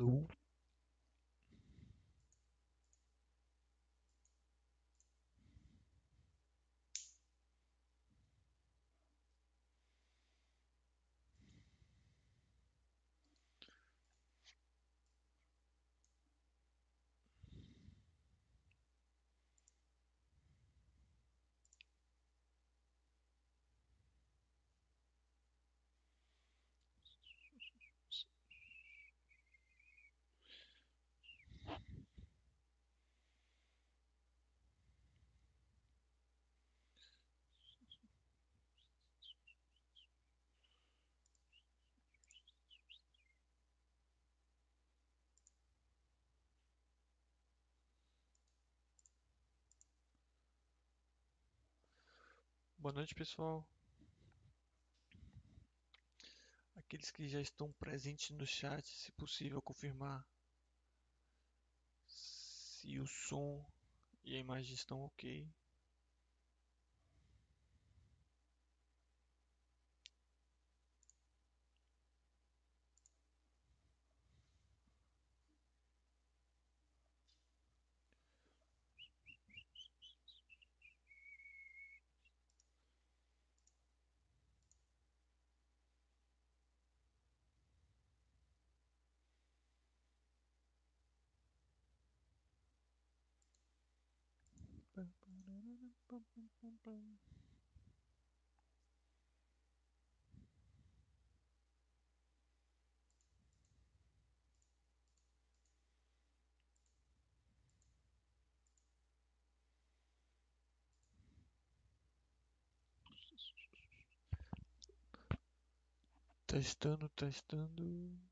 nous Boa noite, pessoal. Aqueles que já estão presentes no chat, se possível, confirmar se o som e a imagem estão ok. Testando, testando.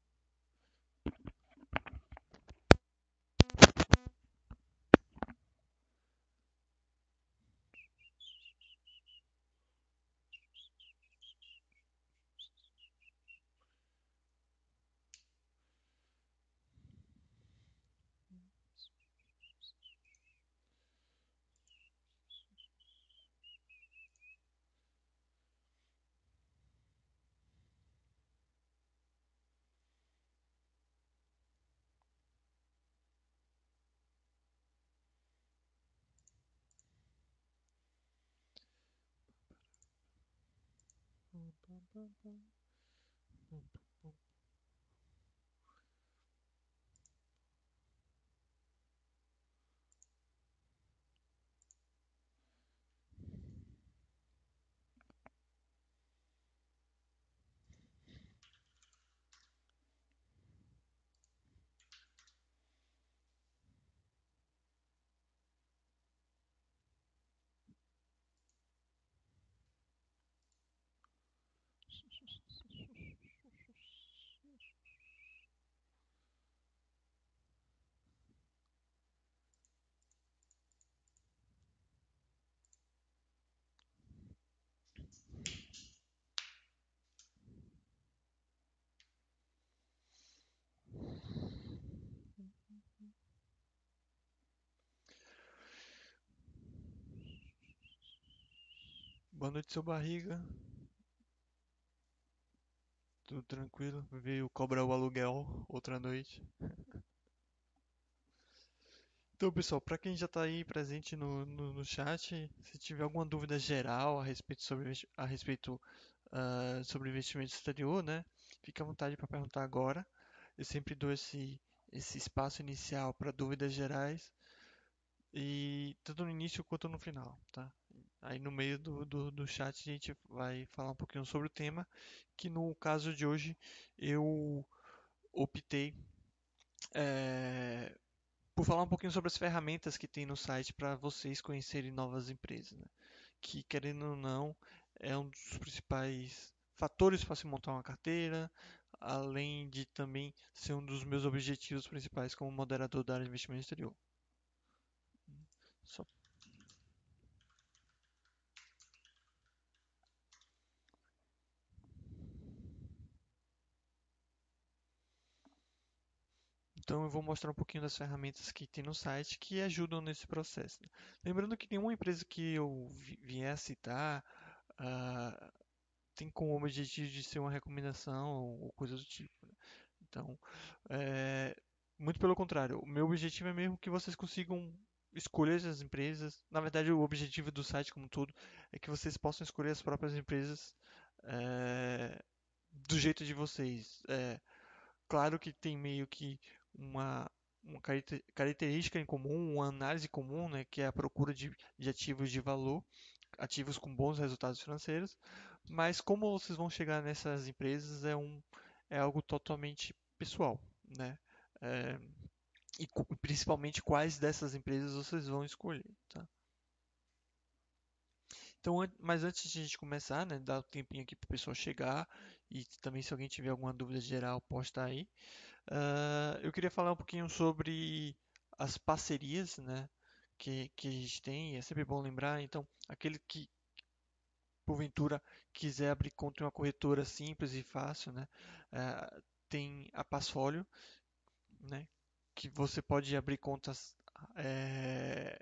pam, pam, Boa noite, seu barriga. Tudo tranquilo? Veio cobrar o aluguel outra noite. Então, pessoal, para quem já está aí presente no, no, no, chat, se tiver alguma dúvida geral a respeito sobre, a respeito, uh, sobre investimento exterior, né, fique à vontade para perguntar agora. Eu sempre dou esse, esse espaço inicial para dúvidas gerais, e tanto no início quanto no final, tá? Aí no meio do, do, do chat a gente vai falar um pouquinho sobre o tema, que no caso de hoje eu optei é, por falar um pouquinho sobre as ferramentas que tem no site para vocês conhecerem novas empresas, né? que querendo ou não é um dos principais fatores para se montar uma carteira, além de também ser um dos meus objetivos principais como moderador da área de investimento exterior. Só Então eu vou mostrar um pouquinho das ferramentas que tem no site que ajudam nesse processo. Lembrando que nenhuma empresa que eu vier a citar uh, tem como objetivo de ser uma recomendação ou coisa do tipo. Né? Então, é, muito pelo contrário, o meu objetivo é mesmo que vocês consigam escolher as empresas. Na verdade, o objetivo do site como um todo é que vocês possam escolher as próprias empresas é, do jeito de vocês. É, claro que tem meio que uma, uma característica em comum, uma análise comum, né, que é a procura de, de ativos de valor, ativos com bons resultados financeiros, mas como vocês vão chegar nessas empresas é, um, é algo totalmente pessoal, né? É, e principalmente quais dessas empresas vocês vão escolher, tá? Então, mas antes de a gente começar, né, dar um tempinho aqui para o pessoal chegar e também se alguém tiver alguma dúvida geral, posta aí. Uh, eu queria falar um pouquinho sobre as parcerias, né, que, que a gente tem. É sempre bom lembrar. Então, aquele que porventura quiser abrir conta em uma corretora simples e fácil, né, uh, tem a Passfolio, né, que você pode abrir contas é,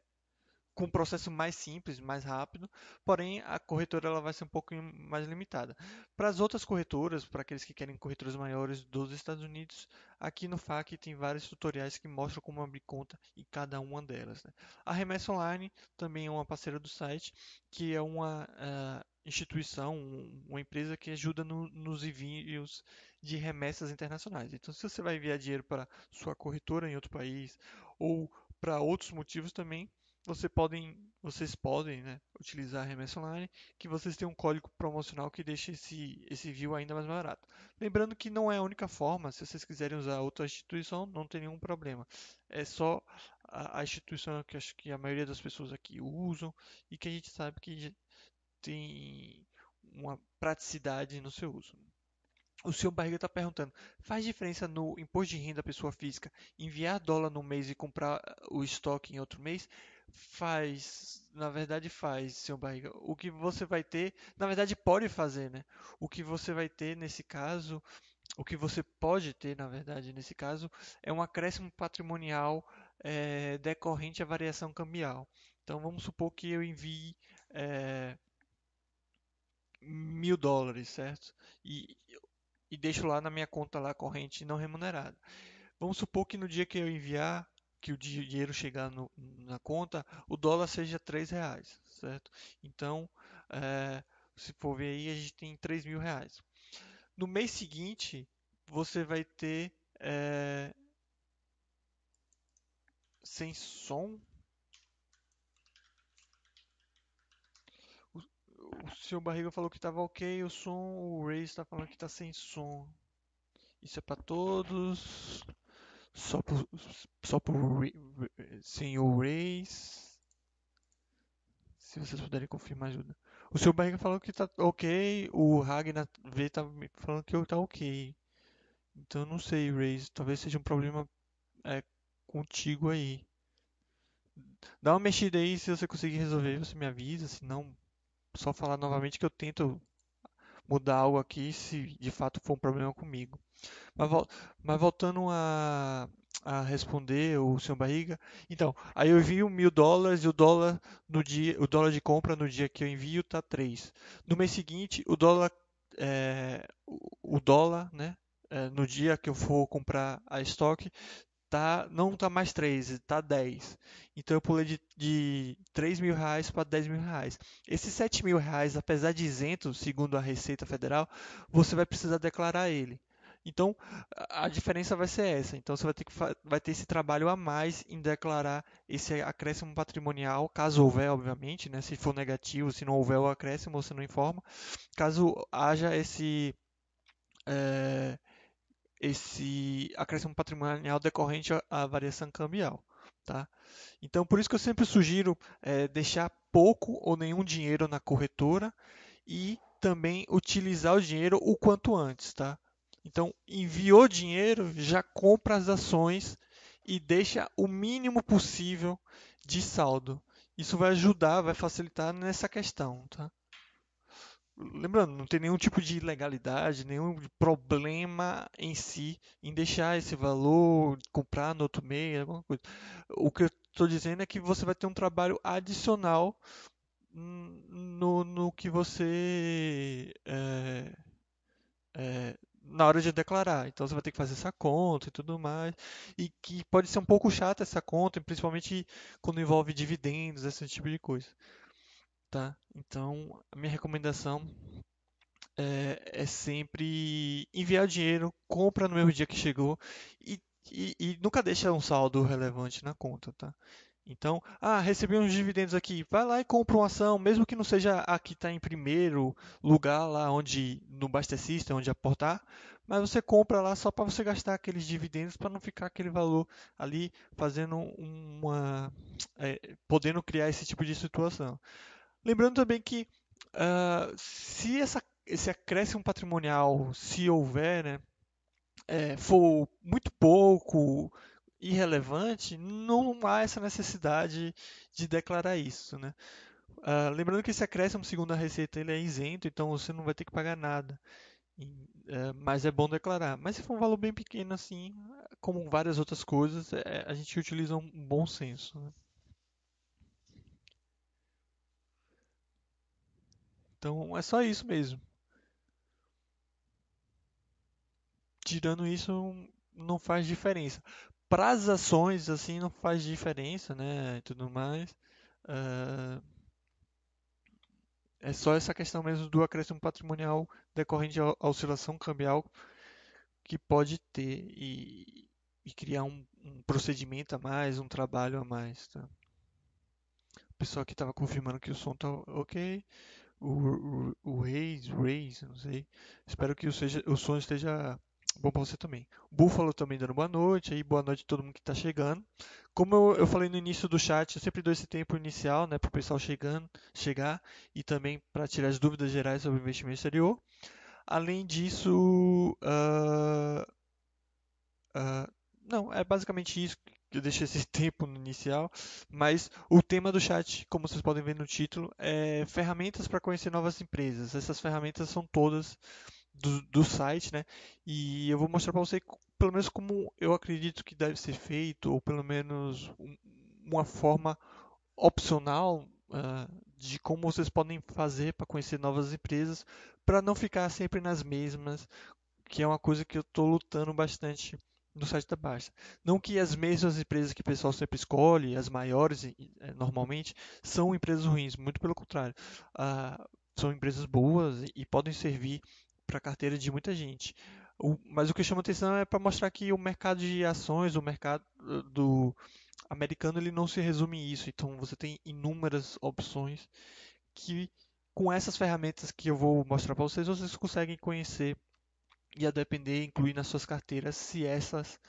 com um processo mais simples, mais rápido, porém a corretora ela vai ser um pouco mais limitada. Para as outras corretoras, para aqueles que querem corretoras maiores dos Estados Unidos, aqui no FAQ tem vários tutoriais que mostram como abrir conta em cada uma delas. Né? A Remessa Online também é uma parceira do site, que é uma uh, instituição, uma empresa que ajuda no, nos envios de remessas internacionais. Então, se você vai enviar dinheiro para sua corretora em outro país ou para outros motivos também, você podem, vocês podem né, utilizar a remessa online, que vocês têm um código promocional que deixa esse, esse view ainda mais barato. Lembrando que não é a única forma, se vocês quiserem usar outra instituição, não tem nenhum problema. É só a, a instituição que acho que a maioria das pessoas aqui usam e que a gente sabe que tem uma praticidade no seu uso. O senhor Barriga está perguntando: faz diferença no imposto de renda da pessoa física enviar dólar no mês e comprar o estoque em outro mês? Faz, na verdade faz, seu barriga. O que você vai ter, na verdade pode fazer, né? O que você vai ter nesse caso, o que você pode ter, na verdade, nesse caso, é um acréscimo patrimonial é, decorrente à variação cambial. Então vamos supor que eu envie é, mil dólares, certo? E, e deixo lá na minha conta lá corrente não remunerada. Vamos supor que no dia que eu enviar que o dinheiro chegar no, na conta, o dólar seja 3 reais, certo? Então, é, se for ver aí, a gente tem 3 mil reais. No mês seguinte, você vai ter é, sem som. O, o seu barriga falou que estava ok, o som, o Ray está falando que está sem som. Isso é para todos só por, só por o Race. Se vocês puderem confirmar, ajuda. O seu Barriga falou que tá ok, o Ragnar V tá falando que tá ok. Então não sei, Race, talvez seja um problema é, contigo aí. Dá uma mexida aí, se você conseguir resolver, você me avisa, se não, só falar novamente que eu tento mudar algo aqui se de fato for um problema comigo. Mas, mas voltando a, a responder o seu barriga. Então, aí eu envio mil dólares e o dólar no dia, o dólar de compra no dia que eu envio tá 3. No mês seguinte, o dólar, é, o dólar, né, é, no dia que eu for comprar a estoque, tá, não está mais 3, está 10. Então eu pulei de, de 3 mil reais para 10 mil reais. Esses 7 mil reais, apesar de isento, segundo a Receita Federal, você vai precisar declarar ele. Então, a diferença vai ser essa. Então, você vai ter, que vai ter esse trabalho a mais em declarar esse acréscimo patrimonial, caso houver, obviamente, né? se for negativo, se não houver o acréscimo, você não informa. Caso haja esse, é, esse acréscimo patrimonial decorrente à variação cambial. Tá? Então, por isso que eu sempre sugiro é, deixar pouco ou nenhum dinheiro na corretora e também utilizar o dinheiro o quanto antes. Tá? Então, enviou dinheiro, já compra as ações e deixa o mínimo possível de saldo. Isso vai ajudar, vai facilitar nessa questão, tá? Lembrando, não tem nenhum tipo de ilegalidade, nenhum problema em si em deixar esse valor, comprar no outro mês, alguma coisa. O que eu estou dizendo é que você vai ter um trabalho adicional no, no que você é, é, na hora de declarar. Então você vai ter que fazer essa conta e tudo mais. E que pode ser um pouco chata essa conta, principalmente quando envolve dividendos, esse tipo de coisa. Tá? Então, a minha recomendação é, é sempre enviar dinheiro, compra no mesmo dia que chegou e, e, e nunca deixa um saldo relevante na conta, tá? Então, ah, recebi uns dividendos aqui, vai lá e compra uma ação, mesmo que não seja a que está em primeiro lugar lá onde no Buster System, onde aportar, mas você compra lá só para você gastar aqueles dividendos para não ficar aquele valor ali fazendo uma, é, podendo criar esse tipo de situação. Lembrando também que uh, se essa, esse acréscimo patrimonial, se houver, né, é, for muito pouco, irrelevante, não há essa necessidade de declarar isso, né? Uh, lembrando que esse acréscimo, segundo a Receita, ele é isento, então você não vai ter que pagar nada. E, uh, mas é bom declarar. Mas se for um valor bem pequeno assim, como várias outras coisas, é, a gente utiliza um bom senso. Né? Então é só isso mesmo. Tirando isso, não faz diferença. Para as ações, assim, não faz diferença, né? E tudo mais. Uh, é só essa questão mesmo do acréscimo patrimonial decorrente à oscilação cambial que pode ter e, e criar um, um, procedimento a mais, um trabalho a mais. Tá? O pessoal aqui estava confirmando que o som está ok o, o, o Reis, Reis, não sei. Espero que o, seja, o som esteja bom para você também. Búfalo também dando boa noite, aí boa noite a todo mundo que está chegando. Como eu, eu, falei no início do chat, eu sempre dou esse tempo inicial, né, para o pessoal chegando, chegar e também para tirar as dúvidas gerais sobre investimento exterior. Além disso, uh, uh, não, é basicamente isso eu deixei esse tempo no inicial, mas o tema do chat, como vocês podem ver no título, é ferramentas para conhecer novas empresas. Essas ferramentas são todas do, do site, né? E eu vou mostrar para você, pelo menos como eu acredito que deve ser feito, ou pelo menos uma forma opcional uh, de como vocês podem fazer para conhecer novas empresas, para não ficar sempre nas mesmas, que é uma coisa que eu estou lutando bastante no site da Basta. Não que as mesmas empresas que o pessoal sempre escolhe, as maiores eh, normalmente, são empresas ruins, muito pelo contrário. Ah, são empresas boas e podem servir para a carteira de muita gente. O, mas o que chama atenção é para mostrar que o mercado de ações, o mercado eh, do americano, ele não se resume a isso. Então você tem inúmeras opções que com essas ferramentas que eu vou mostrar para vocês, vocês conseguem conhecer e a depender incluir nas suas carteiras se essas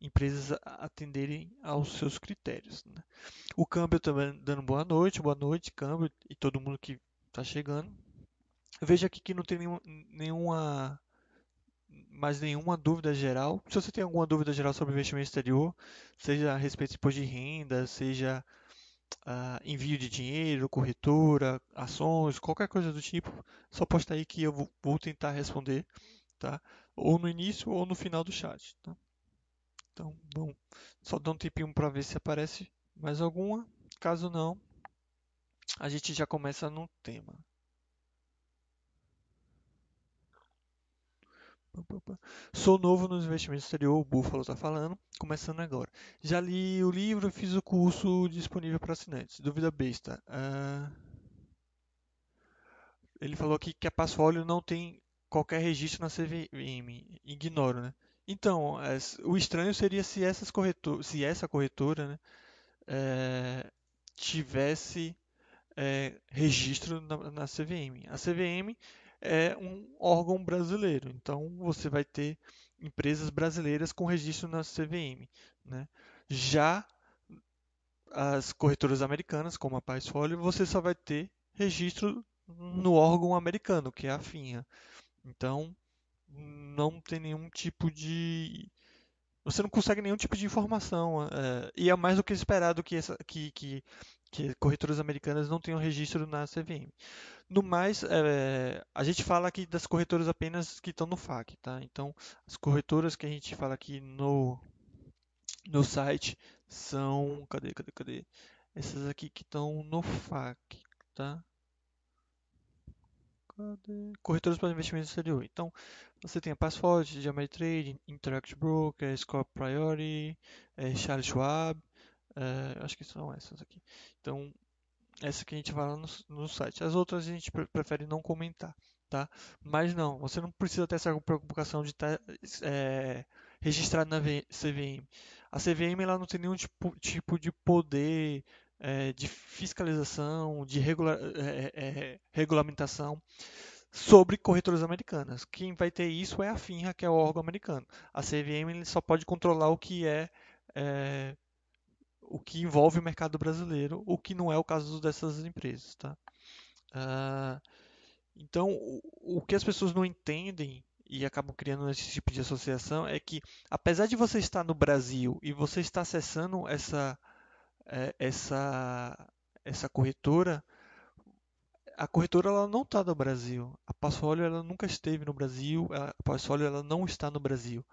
empresas atenderem aos seus critérios. Né? O câmbio também dando boa noite, boa noite, câmbio e todo mundo que está chegando. Veja aqui que não tem nenhum, nenhuma mais nenhuma dúvida geral. Se você tem alguma dúvida geral sobre investimento exterior, seja a respeito de imposto de renda, seja uh, envio de dinheiro, corretora, ações, qualquer coisa do tipo, só posta aí que eu vou, vou tentar responder tá? Ou no início ou no final do chat, tá? Então, bom, só dá um tempinho para ver se aparece mais alguma. Caso não, a gente já começa no tema. Sou novo nos investimentos exterior, o Búfalo está falando, começando agora. Já li o livro, fiz o curso disponível para assinantes. Dúvida besta. Uh... Ele falou aqui que a Passfolio não tem qualquer registro na CVM. Ignoro, né? Então, o estranho seria se, essas corretor, se essa corretora né, é, tivesse é, registro na, na, CVM. A CVM é um órgão brasileiro, então você vai ter empresas brasileiras com registro na CVM. Né? Já as corretoras americanas, como a Paisfolio, você só vai ter registro no órgão americano, que é a FINRA. Então, não tem nenhum tipo de. Você não consegue nenhum tipo de informação. É, e é mais do que esperado que, essa, que, que, que corretoras americanas não tenham registro na CVM. No mais, é, a gente fala aqui das corretoras apenas que estão no FAQ, tá? Então, as corretoras que a gente fala aqui no, no site são. Cadê, cadê, cadê? Essas aqui que estão no FAQ, tá? Corretoras para investimento exterior. Então, você tem a Passforward, de Ameritrade, Interact Broker, Scope Priority, é, Charles Schwab, é, acho que são essas aqui. Então, essa que a gente vai lá no, no site. As outras a gente prefere não comentar, tá? Mas não, você não precisa ter essa preocupação de estar é, registrado na CVM. A CVM ela não tem nenhum tipo, tipo de poder é, de fiscalização, de regula é, é, regulamentação sobre corretoras americanas. Quem vai ter isso é a FINRA, que é o órgão americano. A CVM só pode controlar o que é, é, o que envolve o mercado brasileiro, o que não é o caso dessas empresas, tá? Ah, então, o, o que as pessoas não entendem e acabam criando esse tipo de associação é que, apesar de você estar no Brasil e você está acessando essa, é, essa, essa corretora, a corretora ela não está no Brasil. A Passfolio ela nunca esteve no Brasil. A Passfolio ela não está no Brasil.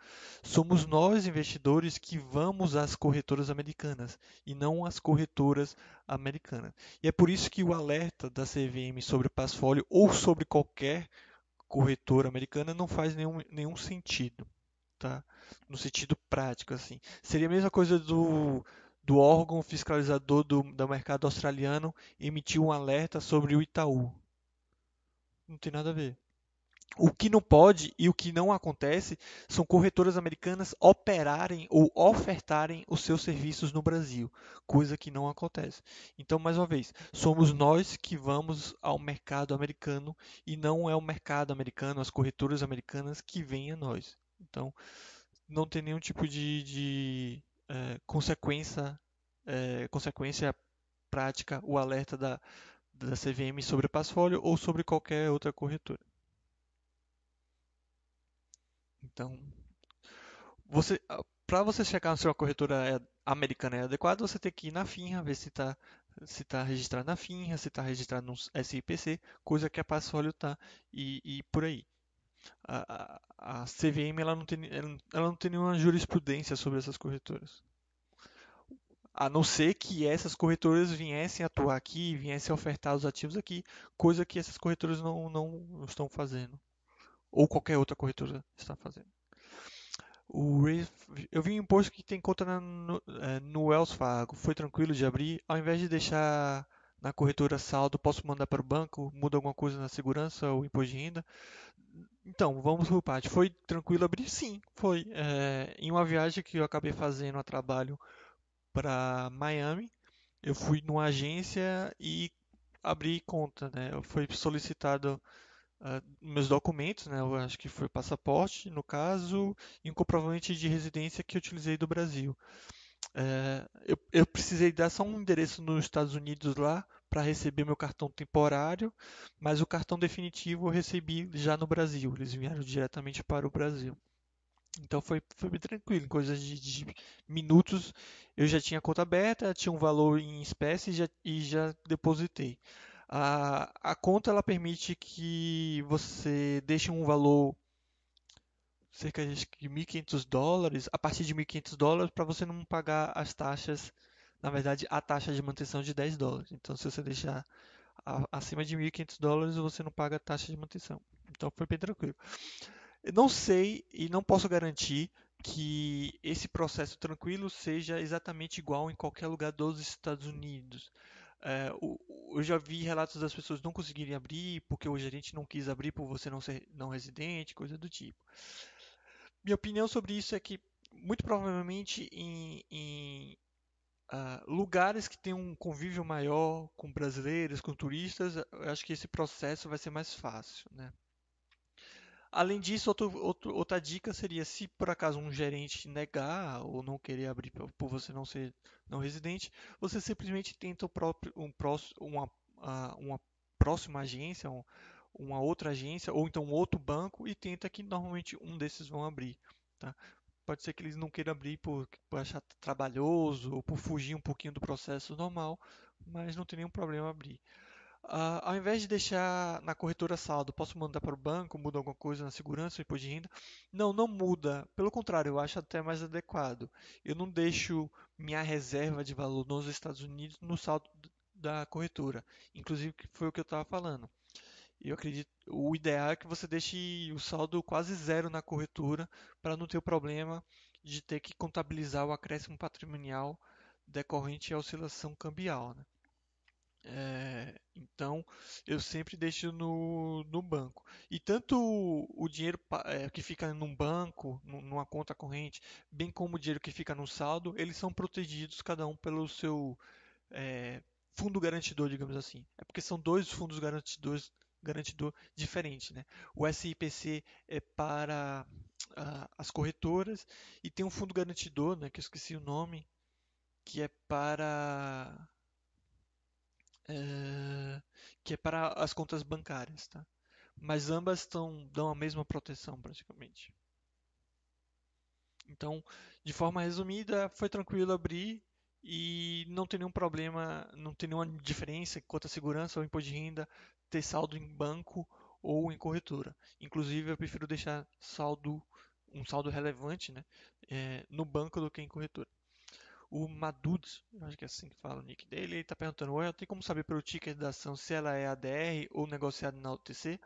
Somos nós investidores que vamos às corretoras americanas e não às corretoras americanas. E é por isso que o alerta da CVM sobre Passfolio ou sobre qualquer corretora americana não faz nenhum, nenhum sentido, tá? No sentido prático assim. Seria a mesma coisa do do órgão fiscalizador do, do mercado australiano emitiu um alerta sobre o Itaú. Não tem nada a ver. O que não pode e o que não acontece são corretoras americanas operarem ou ofertarem os seus serviços no Brasil, coisa que não acontece. Então, mais uma vez, somos nós que vamos ao mercado americano e não é o mercado americano, as corretoras americanas que vêm a nós. Então, não tem nenhum tipo de, de é, consequência, é, consequência prática o alerta da, da CVM sobre o Passfolio ou sobre qualquer outra corretora. Então, você, para você checar se uma corretora é, americana é adequada, você tem que ir na FINRA, ver se está se tá registrado na FINRA, se está registrado no SIPC, coisa que a Passfolio está, e, e por aí a, a CVM ela não, tem, ela não tem nenhuma jurisprudência sobre essas corretoras. A não ser que essas corretoras viessem atuar aqui, viessem ofertar os ativos aqui, coisa que essas corretoras não, não estão fazendo. Ou qualquer outra corretora está fazendo. O, eu vi um imposto que tem conta na, no, é, no Wells Fargo. Foi tranquilo de abrir. Ao invés de deixar na corretora saldo, posso mandar para o banco, muda alguma coisa na segurança ou imposto de renda. Então, vamos por parte. Foi tranquilo abrir? Sim, foi. É, em uma viagem que eu acabei fazendo a trabalho para Miami, eu fui numa agência e abri conta, né? Fui solicitado uh, meus documentos, né? Eu acho que foi passaporte, no caso, e um comprovante de residência que eu utilizei do Brasil. É, eu, eu precisei dar só um endereço nos Estados Unidos lá para receber meu cartão temporário, mas o cartão definitivo eu recebi já no Brasil. Eles vieram diretamente para o Brasil. Então foi, foi bem tranquilo, em coisas de, de, minutos eu já tinha conta aberta, tinha um valor em espécie e já, e já depositei. A, a conta ela permite que você deixe um valor cerca de 1.500 dólares, a partir de 1.500 dólares, para você não pagar as taxas na verdade, a taxa de manutenção de 10 dólares. Então, se você deixar acima de 1.500 dólares, você não paga a taxa de manutenção. Então, foi bem tranquilo. Eu não sei e não posso garantir que esse processo tranquilo seja exatamente igual em qualquer lugar dos Estados Unidos. É, eu já vi relatos das pessoas não conseguirem abrir porque o gerente não quis abrir por você não ser não residente, coisa do tipo. Minha opinião sobre isso é que muito provavelmente em, em, Uh, lugares que têm um convívio maior com brasileiros, com turistas, eu acho que esse processo vai ser mais fácil, né? Além disso, outro, outro, outra dica seria se por acaso um gerente negar ou não querer abrir por você não ser não residente, você simplesmente tenta próprio, um próximo, uma, uh, uma próxima agência, um, uma outra agência ou então um outro banco e tenta que normalmente um desses vão abrir. Tá? Pode ser que eles não queiram abrir por, por achar trabalhoso ou por fugir um pouquinho do processo normal, mas não tem nenhum problema abrir. Uh, ao invés de deixar na corretora saldo, posso mandar para o banco, muda alguma coisa na segurança, imposto de renda? Não, não muda. Pelo contrário, eu acho até mais adequado. Eu não deixo minha reserva de valor nos Estados Unidos no saldo da corretora. Inclusive, foi o que eu estava falando. Eu acredito, o ideal é que você deixe o saldo quase zero na corretora para não ter o problema de ter que contabilizar o acréscimo patrimonial decorrente à oscilação cambial, né? É, então, eu sempre deixo no, no banco. E tanto o, o dinheiro é, que fica num banco, numa conta corrente, bem como o dinheiro que fica no saldo, eles são protegidos cada um pelo seu é, fundo garantidor, digamos assim. É porque são dois fundos garantidores garantidor diferentes. Né? O SIPC é para uh, as corretoras e tem um fundo garantidor, né, que eu esqueci o nome, que é para é, que é para as contas bancárias, tá? Mas ambas estão, dão a mesma proteção praticamente. Então, de forma resumida, foi tranquilo abrir e não tem nenhum problema, não tem nenhuma diferença quanto a segurança ou imposto de renda ter saldo em banco ou em corretora. Inclusive, eu prefiro deixar saldo, um saldo relevante né, é, no banco do que em corretora. O Madud, acho que é assim que fala o nick dele, ele está perguntando: Ué, tem como saber pelo ticket da ação se ela é ADR ou negociada na OTC?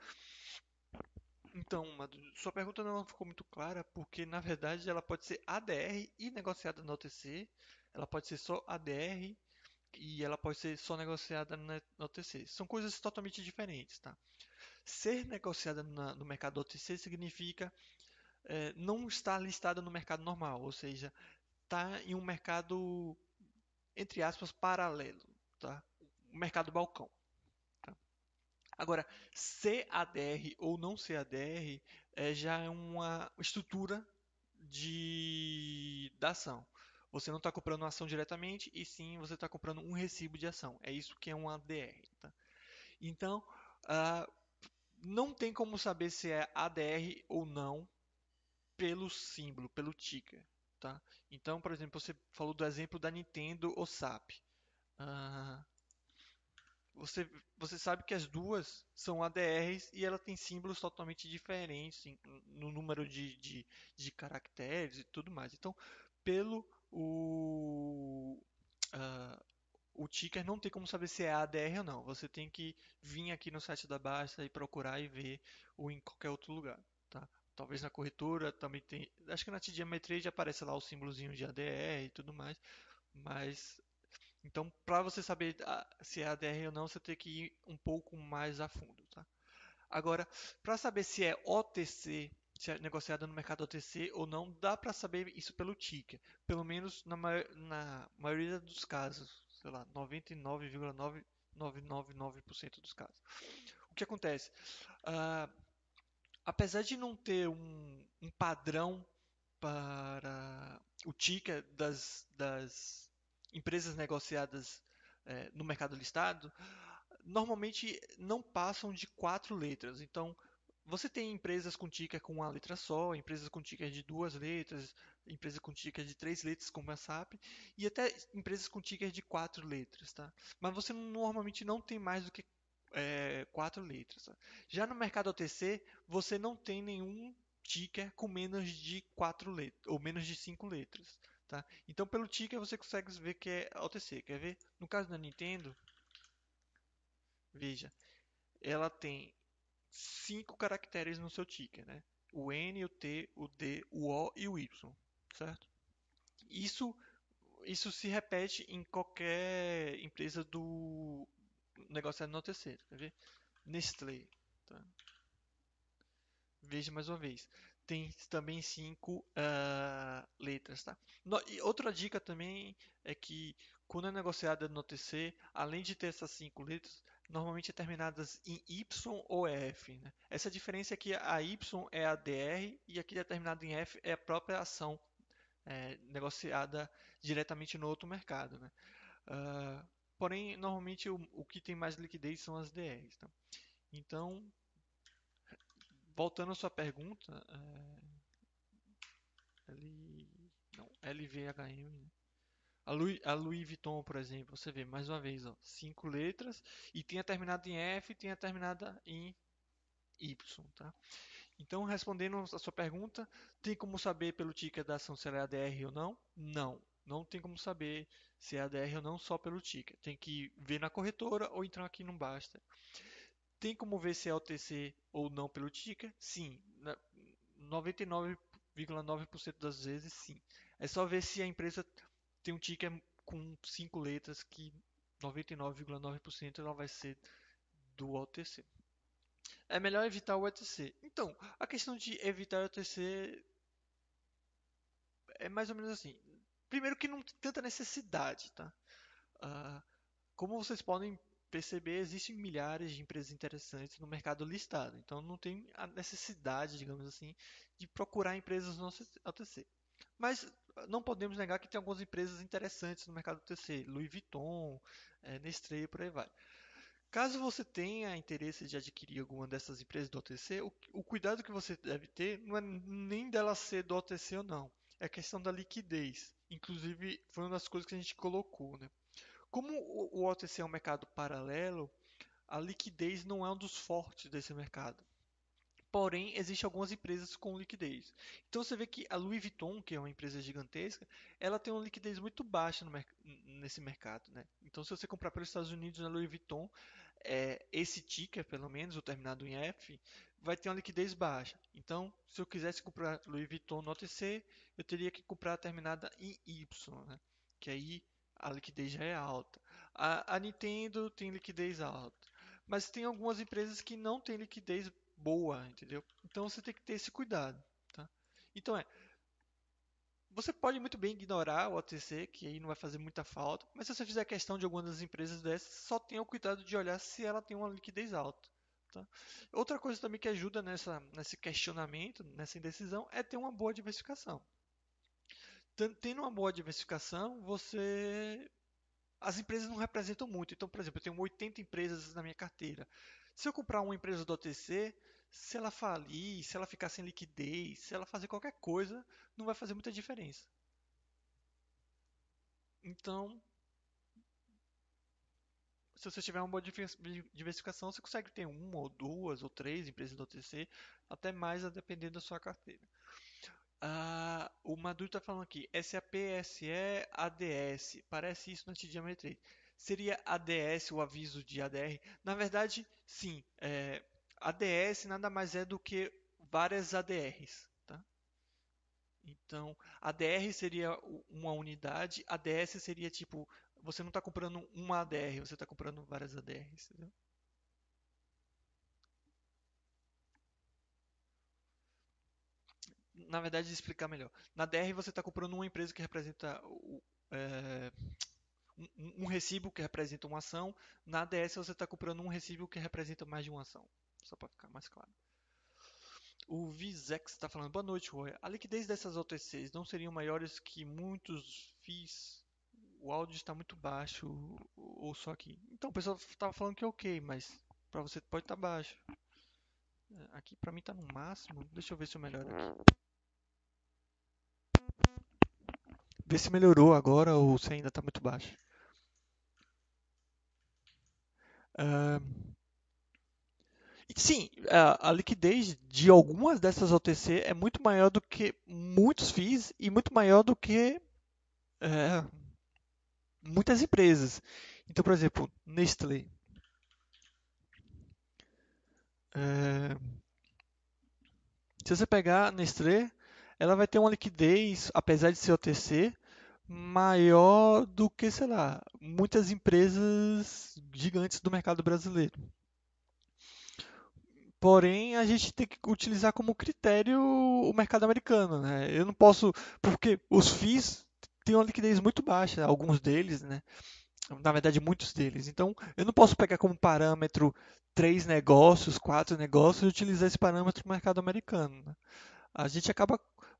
Então, Madud, sua pergunta não ficou muito clara, porque na verdade ela pode ser ADR e negociada na OTC, ela pode ser só ADR e ela pode ser só negociada na OTC. São coisas totalmente diferentes, tá? Ser negociada na, no mercado OTC significa é, não estar listada no mercado normal, ou seja, está em um mercado, entre aspas, paralelo, tá? O mercado balcão. Tá? Agora, CADR ou não CADR é, já é uma estrutura de da ação. Você não está comprando uma ação diretamente, e sim você está comprando um recibo de ação. É isso que é um ADR. Tá? Então, uh, não tem como saber se é ADR ou não pelo símbolo, pelo ticker. Tá? Então, por exemplo, você falou do exemplo da Nintendo ou SAP. Uh, você, você sabe que as duas são ADRs e ela tem símbolos totalmente diferentes no número de, de, de caracteres e tudo mais. Então, pelo o, uh, o ticker não tem como saber se é ADR ou não. Você tem que vir aqui no site da Basta e procurar e ver ou em qualquer outro lugar. Tá? Talvez na corretora também tem. Acho que na TD Trade aparece lá o símbolozinho de ADR e tudo mais. Mas. Então, para você saber ah, se é ADR ou não, você tem que ir um pouco mais a fundo. Tá? Agora, para saber se é OTC, se é negociada no mercado OTC ou não, dá para saber isso pelo ticker. Pelo menos na, na maioria dos casos. Sei lá, 99,999% dos casos. O que acontece? Uh, apesar de não ter um, um padrão para o ticker das, das empresas negociadas é, no mercado listado, normalmente não passam de quatro letras. Então, você tem empresas com ticker com uma letra só, empresas com ticker de duas letras, empresas com ticker de três letras, como a SAP, e até empresas com ticker de quatro letras. Tá? Mas você normalmente não tem mais do que é, quatro letras. Tá? Já no mercado OTC, você não tem nenhum ticker com menos de quatro letras ou menos de cinco letras. Tá? Então, pelo ticker você consegue ver que é OTC. Quer ver? No caso da Nintendo, veja, ela tem cinco caracteres no seu ticker, né? O N, o T, o D, o O e o Y, certo? Isso isso se repete em qualquer empresa do negociado no OTC, quer ver? Nestlé, tá? Veja mais uma vez. Tem também cinco uh, letras, tá? No, e outra dica também é que quando é negociada no OTC, além de ter essas cinco letras, normalmente é terminadas em Y ou F. Né? Essa diferença é que a Y é a DR e aqui é terminado em F é a própria ação é, negociada diretamente no outro mercado. Né? Uh, Porém, normalmente o, o que tem mais liquidez são as DRs. Tá? Então, voltando à sua pergunta, é, L, não, LVHM, né? A, Louis, a Louis Vuitton, por exemplo, você vê mais uma vez, ó, cinco letras e tem a terminada em F e tem a terminada em Y. Tá? Então, respondendo a sua pergunta, tem como saber pelo ticket da ação se ela é ADR ou não? Não, não tem como saber se é ADR ou não só pelo ticket. Tem que ver na corretora ou então aqui não basta. Tem como ver se é OTC ou não pelo ticker? Sim. 99,9% das vezes, sim. É só ver se a empresa tem um ticker com cinco letras que 99,9% ela vai ser do OTC. É melhor evitar o OTC. Então, a questão de evitar o OTC é mais ou menos assim. Primeiro que não tem tanta necessidade, tá? Uh, como vocês podem perceber, existem milhares de empresas interessantes no mercado listado. Então não tem a necessidade, digamos assim, de procurar empresas no OTC. Mas não podemos negar que tem algumas empresas interessantes no mercado OTC, Louis Vuitton, é, Nestlé e por aí vai. Caso você tenha interesse de adquirir alguma dessas empresas do OTC, o, o cuidado que você deve ter não é nem dela ser do OTC ou não, é a questão da liquidez. Inclusive, foi uma das coisas que a gente colocou. Né? Como o, o OTC é um mercado paralelo, a liquidez não é um dos fortes desse mercado. Porém, existem algumas empresas com liquidez. Então você vê que a Louis Vuitton, que é uma empresa gigantesca, ela tem uma liquidez muito baixa nesse mercado. Né? Então se você comprar pelos Estados Unidos na Louis Vuitton, é, esse ticker, pelo menos, o terminado em F, vai ter uma liquidez baixa. Então, se eu quisesse comprar Louis Vuitton no OTC, eu teria que comprar a terminada em Y, né? que aí a liquidez já é alta. A, a Nintendo tem liquidez alta, mas tem algumas empresas que não têm liquidez boa, entendeu? Então você tem que ter esse cuidado, tá? Então é, você pode muito bem ignorar o OTC, que aí não vai fazer muita falta, mas se você fizer questão de alguma das empresas dessas, só tenha o cuidado de olhar se ela tem uma liquidez alta. Tá? Outra coisa também que ajuda nessa, nesse questionamento, nessa indecisão, é ter uma boa diversificação. Tendo uma boa diversificação, você as empresas não representam muito. Então, por exemplo, eu tenho 80 empresas na minha carteira. Se eu comprar uma empresa do OTC, se ela falir, se ela ficar sem liquidez, se ela fazer qualquer coisa, não vai fazer muita diferença. Então, se você tiver uma boa diversificação, você consegue ter uma ou duas ou três empresas do OTC, até mais a depender da sua carteira. Ah, o Maduro está falando aqui, SAP, SE, ADS, parece isso no TD Ameritrade. Seria ADS o aviso de ADR? Na verdade, sim. É, ADS nada mais é do que várias ADRs. Tá? Então, ADR seria uma unidade, ADS seria tipo, você não está comprando uma ADR, você está comprando várias ADRs. Entendeu? Na verdade, explicar melhor. Na DR você está comprando uma empresa que representa o, é, um, um recibo que representa uma ação. Na ADS você está comprando um recibo que representa mais de uma ação. Só para ficar mais claro. O Vizex está falando, boa noite, Roy. A liquidez dessas OTCs não seriam maiores que muitos FIIs? O áudio está muito baixo, ou só aqui. Então, o pessoal estava falando que é ok, mas para você pode estar tá baixo. É, aqui para mim está no máximo. Deixa eu ver se eu melhoro aqui. Vê se melhorou agora ou se ainda está muito baixo. Uh, sim, a, a, liquidez de algumas dessas OTC é muito maior do que muitos FIIs e muito maior do que é, muitas empresas. Então, por exemplo, Nestlé. É, se você pegar Nestlé, ela vai ter uma liquidez, apesar de ser OTC, maior do que, sei lá, muitas empresas gigantes do mercado brasileiro. Porém, a gente tem que utilizar como critério o mercado americano, né? Eu não posso, porque os FIIs têm uma liquidez muito baixa, alguns deles, né? Na verdade, muitos deles. Então, eu não posso pegar como parâmetro três negócios, quatro negócios e utilizar esse parâmetro mercado americano. Né? A gente acaba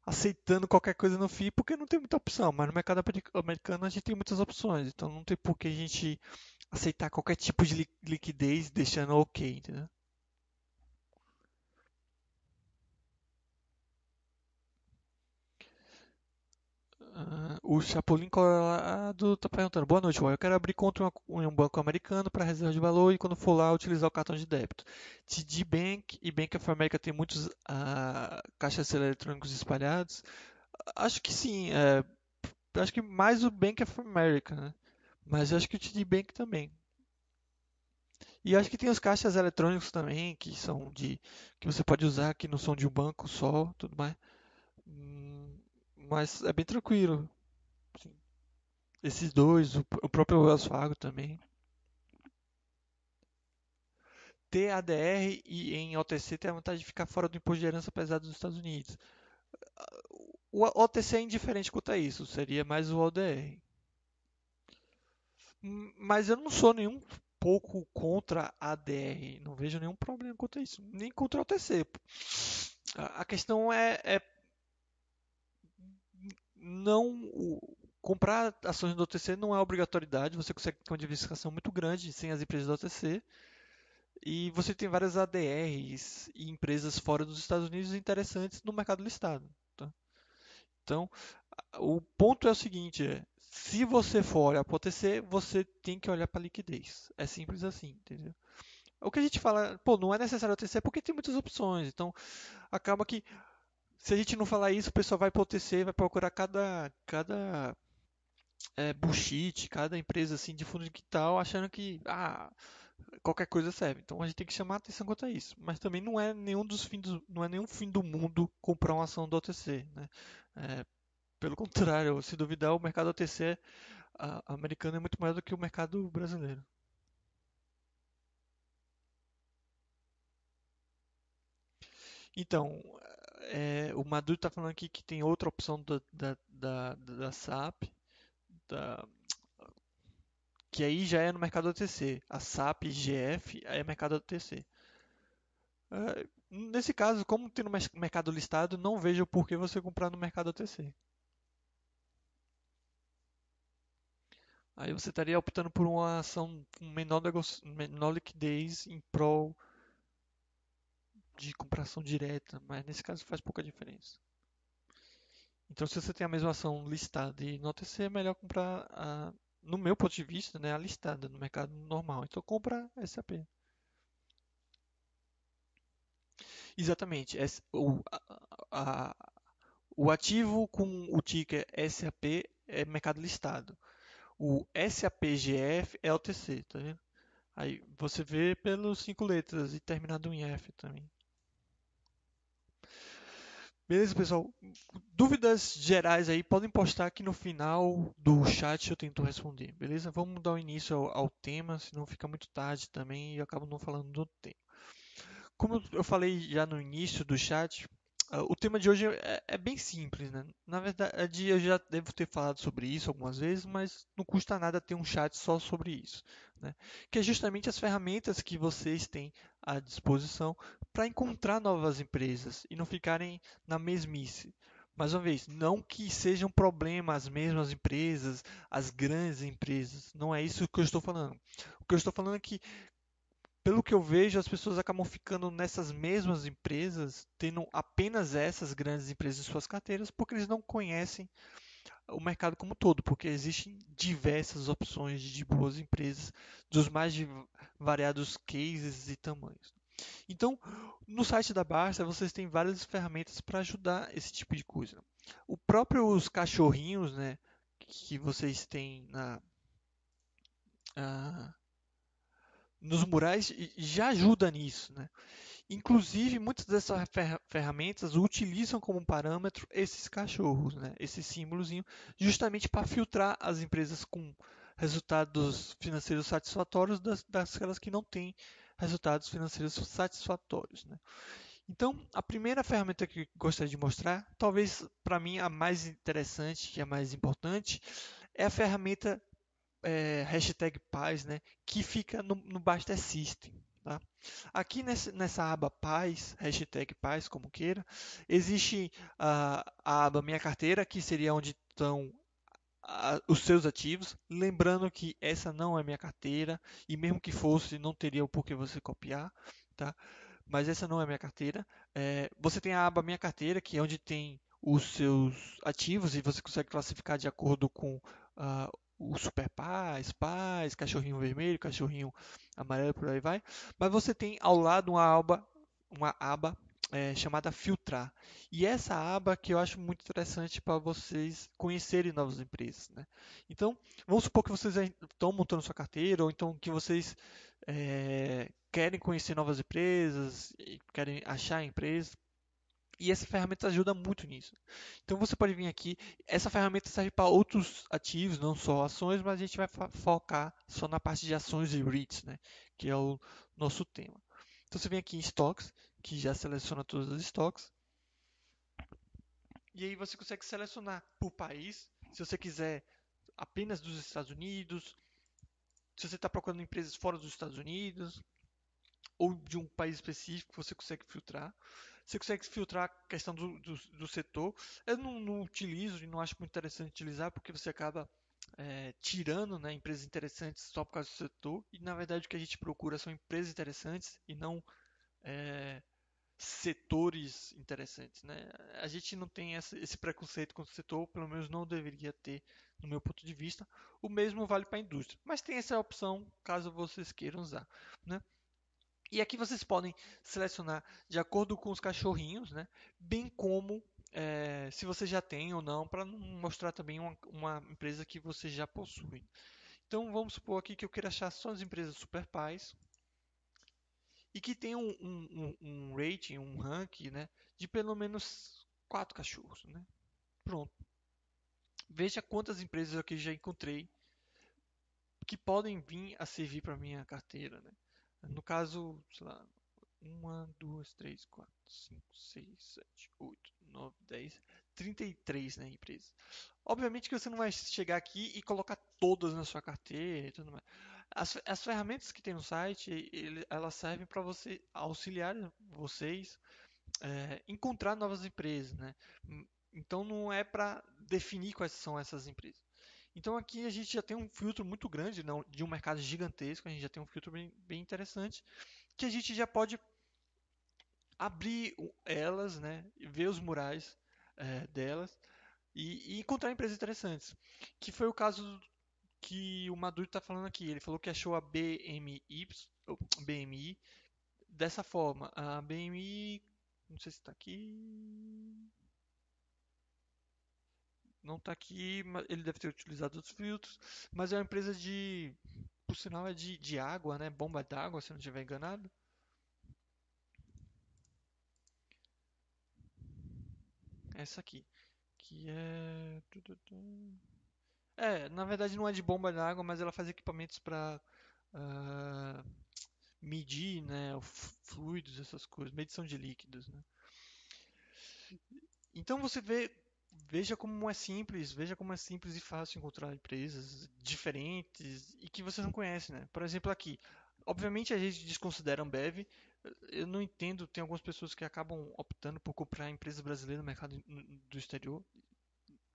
aceitando qualquer coisa no FII porque não tem muita opção, mas no mercado americano a gente tem muitas opções, então não tem por que a gente aceitar qualquer tipo de liquidez deixando ok, entendeu? O Chapolin Colorado está perguntando: Boa noite, Eu quero abrir conta em um banco americano para reserva de valor e quando for lá utilizar o cartão de débito. TD Bank e Bank of America tem muitos uh, caixas eletrônicos espalhados? Acho que sim. É, acho que mais o Bank of America, né? mas acho que o TD Bank também. E acho que tem os caixas eletrônicos também, que são de. que você pode usar, que não são de um banco só, tudo mais. Hum, Mas é bem tranquilo. assim. Esses dois, o, o próprio Wells Fargo também. Ter ADR e em OTC tem a vantagem de ficar fora do imposto de herança pesado dos Estados Unidos. O OTC é indiferente quanto a isso, seria mais o ODR. Hum, Mas eu não sou nenhum pouco contra a ADR, não vejo nenhum problema quanto a isso, nem contra o OTC. a questão é, é não o- comprar ações do OTC não é obrigatoriedade, você consegue ter uma diversificação muito grande sem as empresas do OTC e você tem várias ADRs e empresas fora dos Estados Unidos interessantes no mercado listado. tá? Então, o ponto é o seguinte, é, se você for olhar para o OTC, você tem que olhar para a liquidez. É simples assim, entendeu? O que a gente fala, pô, não é necessário OTC porque tem muitas opções. Então, acaba que se a gente não falar isso, o pessoal vai para o OTC, vai procurar cada, cada é, bullshit, cada empresa assim de fundo quintal, achando que ah, qualquer coisa serve. Então a gente tem que chamar atenção quanto a isso. Mas também não é nenhum dos fins do, não é nenhum fim do mundo comprar uma ação do OTC, né? É, pelo contrário, se duvidar, o mercado OTC a- americano é muito maior do que o mercado brasileiro. Então, é, o Maduro está falando aqui que tem outra opção da, da, da, da SAP, da, que aí já é no mercado OTC. A SAP GF é mercado OTC. É, nesse caso, como tem no mercado listado, não vejo por que você comprar no mercado OTC. Aí você estaria optando por uma ação com menor, menor liquidez em prol de compração direta, mas nesse caso faz pouca diferença. Então, se você tem a mesma ação listada e OTC, é melhor comprar, a, no meu ponto de vista, né, a listada no mercado normal. Então, compra SAP. Exatamente. o, a- a- o ativo com o ticker SAP é mercado listado. O SAPGF é OTC, tá vendo? Aí você vê pelos cinco letras e terminado em F também. Beleza, pessoal? Dúvidas gerais aí podem postar que no final do chat eu tento responder, beleza? Vamos dar o início ao, ao tema, senão fica muito tarde também e eu acabo não falando do tema. Como eu falei já no início do chat, ah, o tema de hoje é, é bem simples, né? Na verdade, eu já devo ter falado sobre isso algumas vezes, mas não custa nada ter um chat só sobre isso, né? Que é justamente as ferramentas que vocês têm à disposição para encontrar novas empresas e não ficarem na mesmice. Mais uma vez, não que sejam problema as mesmas empresas, as grandes empresas, não é isso que eu estou falando. O que eu estou falando é que pelo que eu vejo, as pessoas acabam ficando nessas mesmas empresas, tendo apenas essas grandes empresas em suas carteiras, porque eles não conhecem o mercado como todo, porque existem diversas opções de boas empresas, dos mais variados cases e tamanhos. Então, no site da Barça, vocês têm várias ferramentas para ajudar esse tipo de coisa. O próprio os cachorrinhos, né, que vocês têm na, ah, nos murais já ajuda nisso, né? Inclusive, muitas dessas fer- ferramentas utilizam como parâmetro esses cachorros, né? Esse símbolozinho, justamente para filtrar as empresas com resultados financeiros satisfatórios das, daquelas que não têm resultados financeiros satisfatórios, né? Então, a primeira ferramenta que eu gostaria de mostrar, talvez para mim a mais interessante e a mais importante, é a ferramenta é, hashtag paz, né, que fica no, no Baster System. Tá? Aqui nessa, aba paz, hashtag paz, como queira, existe a, a aba minha carteira, que seria onde estão os seus ativos. Lembrando que essa não é minha carteira, e mesmo que fosse, não teria o porquê você copiar. Tá? Mas essa não é minha carteira. É, você tem a aba minha carteira, que é onde tem os seus ativos, e você consegue classificar de acordo com ah, o Super Paz, Paz, cachorrinho vermelho, cachorrinho amarelo, por aí vai. Mas você tem ao lado uma aba, uma aba é, chamada Filtrar. E essa aba que eu acho muito interessante para vocês conhecerem novas empresas. Né? Então, vamos supor que vocês estão montando sua carteira, ou então que vocês é, querem conhecer novas empresas, querem achar empresas. E essa ferramenta ajuda muito nisso. Então você pode vir aqui. Essa ferramenta serve para outros ativos, não só ações, mas a gente vai focar só na parte de ações e REITs, né? que é o nosso tema. Então você vem aqui em Stocks, que já seleciona todos os estoques. E aí você consegue selecionar por país, se você quiser apenas dos Estados Unidos, se você está procurando empresas fora dos Estados Unidos, ou de um país específico, você consegue filtrar. Você consegue filtrar a questão do, do, do setor. Eu não, não, utilizo e não acho muito interessante utilizar, porque você acaba é, tirando né, empresas interessantes só por causa do setor. E na verdade o que a gente procura são empresas interessantes e não é, setores interessantes. Né? A gente não tem esse preconceito com o setor, pelo menos não deveria ter, no meu ponto de vista. O mesmo vale para a indústria, mas tem essa opção caso vocês queiram usar. Né? E aqui vocês podem selecionar de acordo com os cachorrinhos, né? bem como é, se você já tem ou não, para mostrar também uma, uma, empresa que você já possui. Então vamos supor aqui que eu queira achar só as empresas super pais e que tem um, um, um, rating, um ranking, né, de pelo menos quatro cachorros, né? Pronto. Veja quantas empresas aqui já encontrei que podem vir a servir para minha carteira, né? No caso, sei lá, uma, duas, três, quatro, cinco, seis, sete, oito, nove, dez, trinta e três, né, empresas. Obviamente que você não vai chegar aqui e colocar todas na sua carteira e tudo mais. As, as ferramentas que tem no site, ele, elas servem para você auxiliar vocês é, encontrar novas empresas, né? Então não é para definir quais são essas empresas. Então aqui a gente já tem um filtro muito grande não, de um mercado gigantesco, a gente já tem um filtro bem, bem interessante, que a gente já pode abrir elas, né, ver os murais é, delas e, e, encontrar empresas interessantes. Que foi o caso que o Maduro está falando aqui. Ele falou que achou a BMI, BMI dessa forma. A BMI, não sei se está aqui. Não está aqui, ele deve ter utilizado outros filtros, mas é uma empresa de, por sinal, é de, de água, né? Bomba d'água, se não estiver enganado. Essa aqui, que é é, na verdade não é de bomba de água, mas ela faz equipamentos para uh, ah, medir né, fluidos, essas coisas, medição de líquidos. Né? Então você vê, veja como é simples, veja como é simples e fácil encontrar empresas diferentes e que você não conhece. Né? Por exemplo, aqui, obviamente a gente desconsidera Ambev, eu não entendo, tem algumas pessoas que acabam optando por comprar empresas brasileiras no mercado do exterior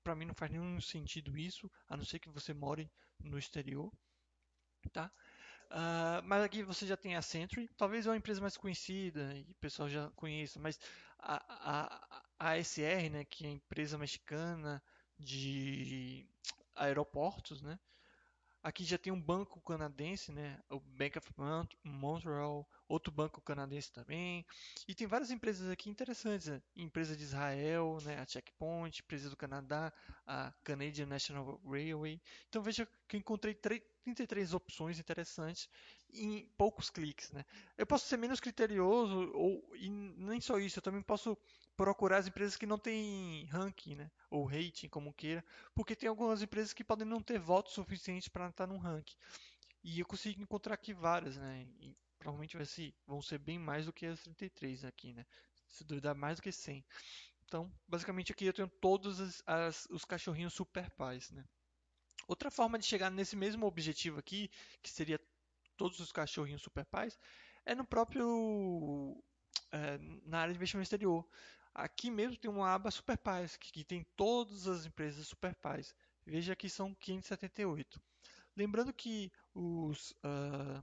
para mim não faz nenhum sentido isso, a não ser que você more no exterior, tá? Uh, mas aqui você já tem a Century, talvez é uma empresa mais conhecida e o pessoal já conheça, mas a ASR, né, que é a empresa mexicana de aeroportos, né? Aqui já tem um banco canadense, né? O Bank of Montreal, outro banco canadense também. E tem várias empresas aqui interessantes, né? empresa de Israel, né? a Checkpoint, empresa do Canadá, a Canadian National Railway. Então veja que eu encontrei 33 opções interessantes em poucos cliques. Né? Eu posso ser menos criterioso, ou, e nem só isso, eu também posso procurar as empresas que não têm ranking, né? ou rating, como queira, porque tem algumas empresas que podem não ter votos suficientes para estar no ranking. E eu consigo encontrar aqui várias, né? Provavelmente vai ser, vão ser bem mais do que as 33 aqui, né? Se duvidar, mais do que 100. Então, basicamente aqui eu tenho todos as, as, os cachorrinhos super pais, né? Outra forma de chegar nesse mesmo objetivo aqui, que seria todos os cachorrinhos super pais, é no próprio é, na área de investimento exterior. Aqui mesmo tem uma aba super pais, que, que tem todas as empresas super pais. Veja que são 578. Lembrando que os, uh,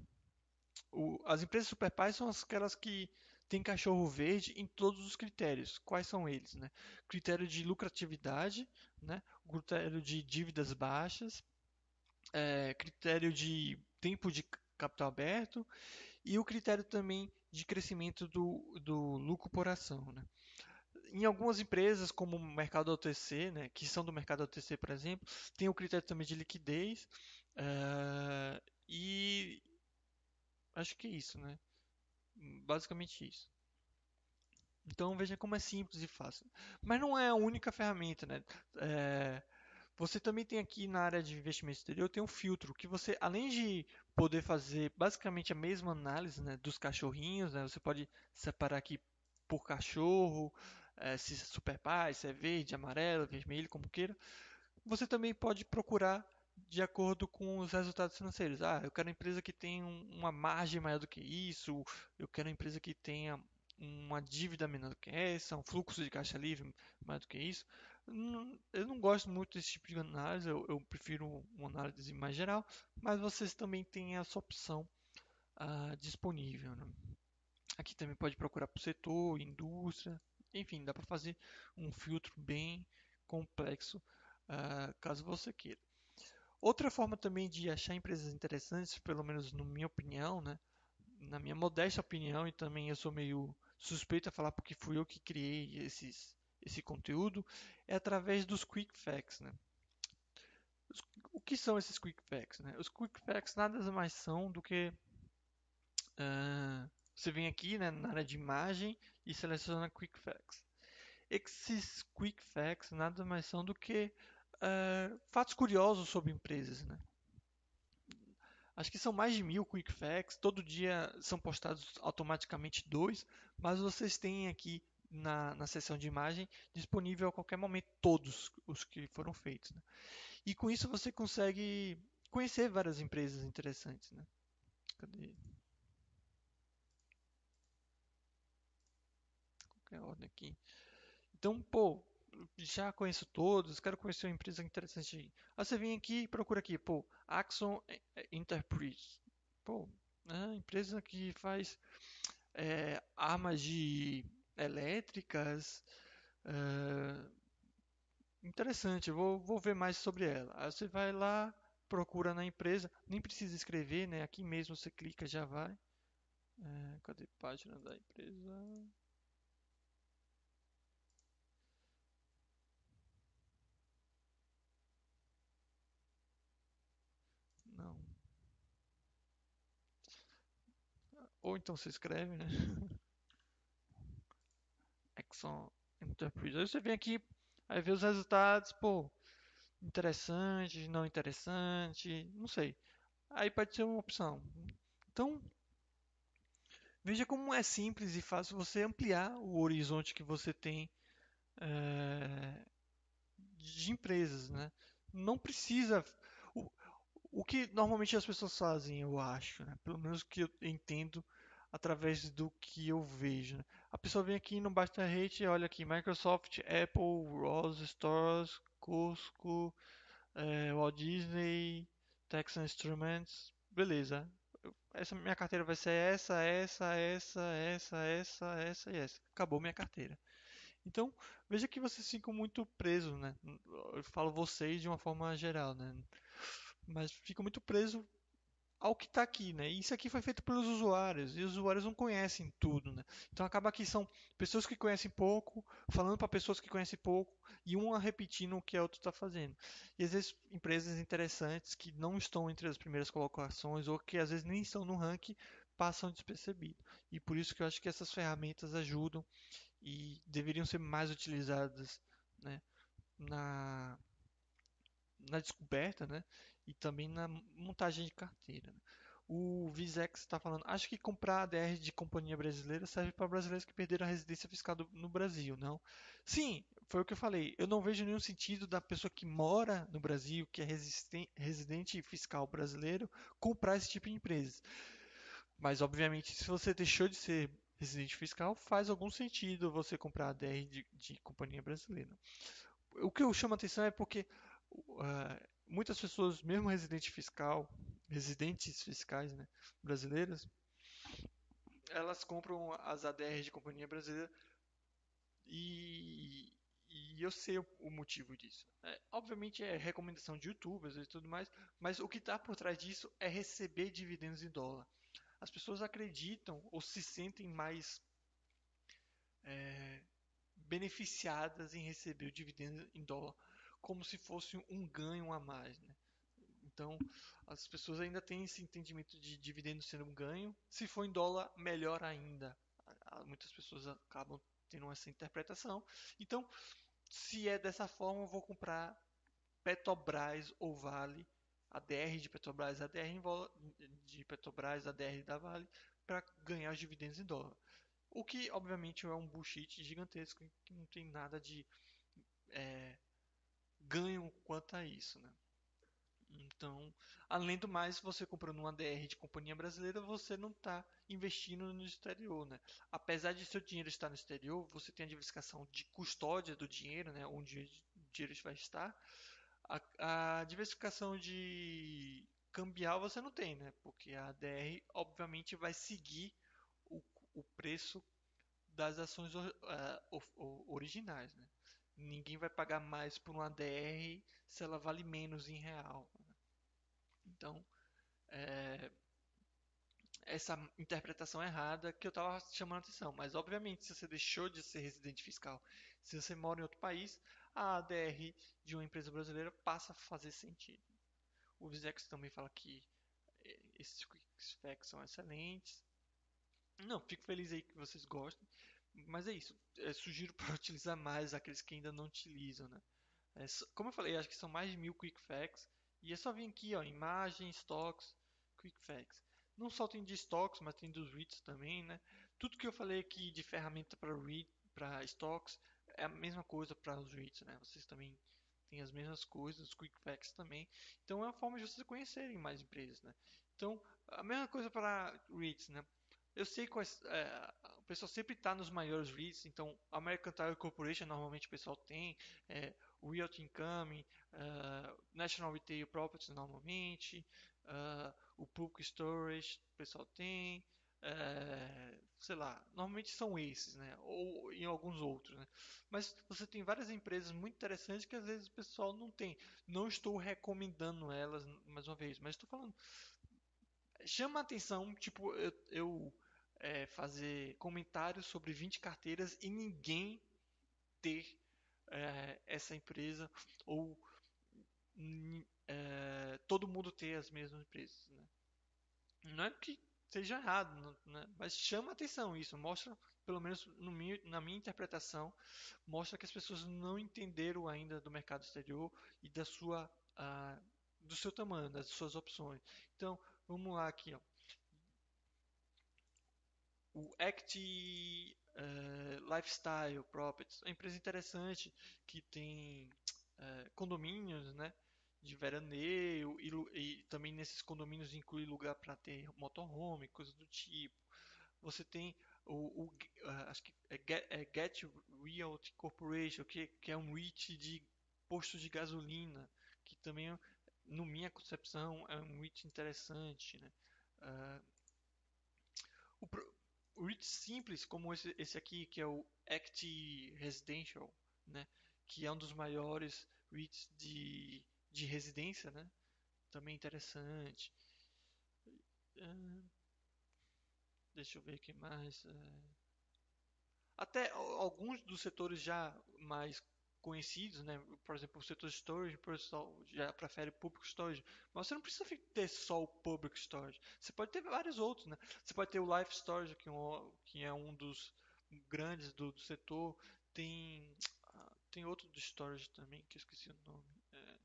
o, as empresas super pais são aquelas que têm cachorro verde em todos os critérios. Quais são eles? Né? Critério de lucratividade, né? critério de dívidas baixas, é, critério de tempo de capital aberto e o critério também de crescimento do, do lucro por ação. Né? Em algumas empresas, como o mercado OTC, né, que são do mercado OTC, por exemplo, tem o critério também de liquidez. Uh, e acho que é isso, né? Basicamente isso. Então veja como é simples e fácil. Mas não é a única ferramenta, né? É, você também tem aqui na área de investimento exterior tem um filtro que você, além de poder fazer basicamente a mesma análise né, dos cachorrinhos, né, você pode separar aqui por cachorro, é, se é super pai, se é verde, amarelo, vermelho, como queira. Você também pode procurar de acordo com os resultados financeiros. Ah, eu quero uma empresa que tenha uma margem maior do que isso, eu quero uma empresa que tenha uma dívida menor do que essa, um fluxo de caixa livre maior do que isso. Eu não gosto muito desse tipo de análise, eu, eu prefiro uma análise mais geral, mas vocês também têm essa opção uh, disponível. Né? Aqui também pode procurar por setor, indústria, enfim, dá para fazer um filtro bem complexo uh, caso você queira. Outra forma também de achar empresas interessantes, pelo menos na minha opinião, né? na minha modesta opinião, e também eu sou meio suspeito a falar porque fui eu que criei esses, esse conteúdo, é através dos Quick Facts. Né? O que são esses Quick Facts? Né? Os Quick Facts nada mais são do que uh, você vem aqui né, na área de imagem e seleciona Quick Facts. Esses Quick Facts nada mais são do que uh, fatos curiosos sobre empresas. Né? Acho que são mais de mil Quick Facts. Todo dia são postados automaticamente dois, mas vocês têm aqui na, na seção de imagem disponível a qualquer momento todos os que foram feitos. Né? E com isso você consegue conhecer várias empresas interessantes. Né? Cadê? Qualquer ordem aqui. Então, pô, já conheço todos, quero conhecer uma empresa interessante. Aí você vem aqui e procura aqui, pô, Axon Enterprise. Pô, né, empresa que faz é, armas de elétricas. É, interessante, vou, vou ver mais sobre ela. Aí você vai lá, procura na empresa, nem precisa escrever, né? Aqui mesmo você clica já vai. É, cadê a página da empresa? Não. Ou então você escreve, né? Exxon Enterprise. Aí você vem aqui, aí vê os resultados, pô, interessante, não interessante, não sei. Aí pode ser uma opção. Então, veja como é simples e fácil você ampliar o horizonte que você tem é, de empresas, né? Não precisa o que normalmente as pessoas fazem, eu acho, né? pelo menos que eu entendo através do que eu vejo. Né? A pessoa vem aqui no Basta Rate, olha aqui, Microsoft, Apple, Rose Stores, Costco, é, Walt Disney, Texas Instruments, beleza. Essa minha carteira vai ser essa, essa, essa, essa, essa, essa e essa. Acabou minha carteira. Então, veja que vocês ficam muito presos, né? Eu falo vocês de uma forma geral, né? Mas fica muito preso ao que está aqui, né? E isso aqui foi feito pelos usuários, e os usuários não conhecem tudo, né? Então acaba que são pessoas que conhecem pouco, falando para pessoas que conhecem pouco, e uma repetindo o que a outra está fazendo. E às vezes empresas interessantes que não estão entre as primeiras colocações, ou que às vezes nem estão no ranking, passam despercebido. E por isso que eu acho que essas ferramentas ajudam e deveriam ser mais utilizadas, né? Na, na descoberta, né? E também na montagem de carteira. Né? O Visex está falando, acho que comprar ADR de companhia brasileira serve para brasileiros que perderam a residência fiscal do, no Brasil, não? Sim, foi o que eu falei. Eu não vejo nenhum sentido da pessoa que mora no Brasil, que é residente fiscal brasileiro, comprar esse tipo de empresas. Mas, obviamente, se você deixou de ser residente fiscal, faz algum sentido você comprar ADR de, de companhia brasileira. O que eu chamo a atenção é porque uh, muitas pessoas, mesmo residente fiscal, residentes fiscais né, brasileiras, elas compram as ADRs de companhia brasileira e, e eu sei o, motivo disso. É, obviamente é recomendação de youtubers e tudo mais, mas o que está por trás disso é receber dividendos em dólar. as pessoas acreditam ou se sentem mais é, beneficiadas em receber o dividendo em dólar como se fosse um ganho a mais. Né? Então, as pessoas ainda têm esse entendimento de dividendo sendo um ganho. Se for em dólar, melhor ainda. Muitas pessoas acabam tendo essa interpretação. Então, se é dessa forma, eu vou comprar Petrobras ou Vale, ADR de Petrobras, ADR de Petrobras, ADR da Vale, para ganhar os dividendos em dólar. O que, obviamente, é um bullshit gigantesco, que não tem nada de é, ganho quanto a isso, né? Então, além do mais, você comprando um ADR de companhia brasileira, você não está investindo no exterior, né? Apesar de seu dinheiro estar no exterior, você tem a diversificação de custódia do dinheiro, né? Onde o dinheiro vai estar. A, a diversificação de cambial você não tem, né? Porque a ADR, obviamente, vai seguir o, o preço das ações uh, originais, né? Ninguém vai pagar mais por uma ADR se ela vale menos em real. Então, é, essa interpretação errada que eu estava chamando a atenção. Mas, obviamente, se você deixou de ser residente fiscal, se você mora em outro país, a ADR de uma empresa brasileira passa a fazer sentido. O Visex também fala que é, esses quick facts são excelentes. Não, fico feliz aí que vocês gostem. Mas é isso. É, sugiro para utilizar mais aqueles que ainda não utilizam, né? É, como eu falei, acho que são mais de mil quick facts. E é só vir aqui, ó, imagens, stocks, quick facts. Não só tem de stocks, mas tem dos REITs também, né? Tudo que eu falei aqui de ferramenta para REIT, para stocks, é a mesma coisa para os REITs, né? Vocês também têm as mesmas coisas, os quick facts também. Então é uma forma de vocês conhecerem mais empresas, né? Então, a mesma coisa para REITs, né? Eu sei que é, pessoal sempre está nos maiores REITs, então American Tire Corporation normalmente o pessoal tem, é, Realty Income, uh, National Retail Properties normalmente, uh, o Public Storage o pessoal tem, uh, sei lá, normalmente são esses, né? Ou em alguns outros, né? Mas você tem várias empresas muito interessantes que às vezes o pessoal não tem. Não estou recomendando elas mais uma vez, mas estou falando chama atenção, tipo, eu, eu é, fazer comentários sobre 20 carteiras e ninguém ter é, essa empresa ou é, todo mundo ter as mesmas empresas. Né? Não é que seja errado, né? mas chama atenção isso, mostra, pelo menos meu, na minha interpretação, mostra que as pessoas não entenderam ainda do mercado exterior e da sua, uh, do seu tamanho, das suas opções. Então, vamos lá aqui, ó o Act uh, Lifestyle Properties, é uma empresa interessante que tem uh, condomínios, né, de veraneio e, e, também nesses condomínios inclui lugar para ter motorhome, coisas do tipo. Você tem o, o uh, acho que é Get, é Get Realty Corporation, que, que é um REIT de posto de gasolina, que também, no minha concepção, é um REIT interessante, né. Uh, o, REITs simples, como esse, esse aqui, que é o Act Residential, né? que é um dos maiores REITs de, de residência, né? também interessante. Uh, deixa eu ver aqui mais. Uh, até alguns dos setores já mais conhecidos, né? Por exemplo, o setor storage, o pessoal já prefere public storage, mas você não precisa ter só o public storage. Você pode ter vários outros, né? Você pode ter o life storage, que é um, que é um dos grandes do, do setor. Tem tem outro de storage também que eu esqueci o nome. É...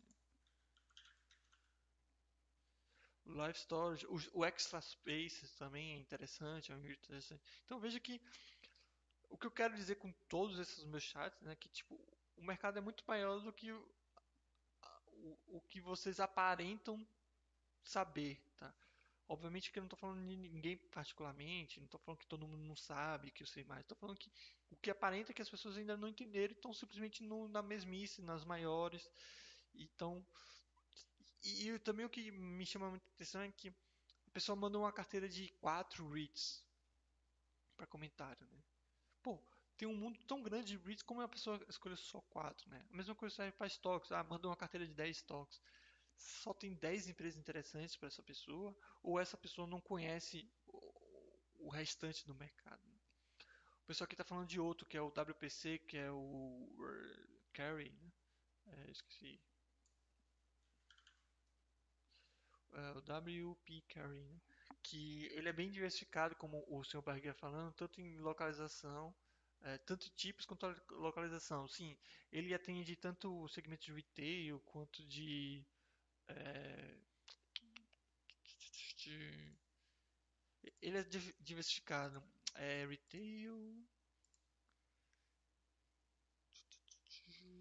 Life Storage, o, o Extra Space também é interessante, é interessante. Então veja que o que eu quero dizer com todos esses meus chats, né, que tipo o mercado é muito maior do que o, o, que vocês aparentam saber, tá? Obviamente que eu não estou falando de ninguém particularmente, não estou falando que todo mundo não sabe que eu sei mais, estou falando que o que aparenta é que as pessoas ainda não entenderam estão simplesmente no, na mesmice, nas maiores. Então, e, e, também o que me chama muita atenção é que a pessoa manda uma carteira de quatro reads para comentário, né? Pô, tem um mundo tão grande de REITs, como a pessoa escolheu só quatro, né? A mesma coisa serve para estoques. Ah, manda uma carteira de 10 estoques. Só tem 10 empresas interessantes para essa pessoa, ou essa pessoa não conhece o restante do mercado. O pessoal aqui está falando de outro, que é o WPC, que é o Carry, né? É, esqueci. É, o WP Carry, né? que ele é bem diversificado, como o senhor Barguia falando, tanto em localização, é, tanto tipos quanto localização. Sim, ele atende tanto o segmento de retail quanto de, é, de ele é diversificado. É retail.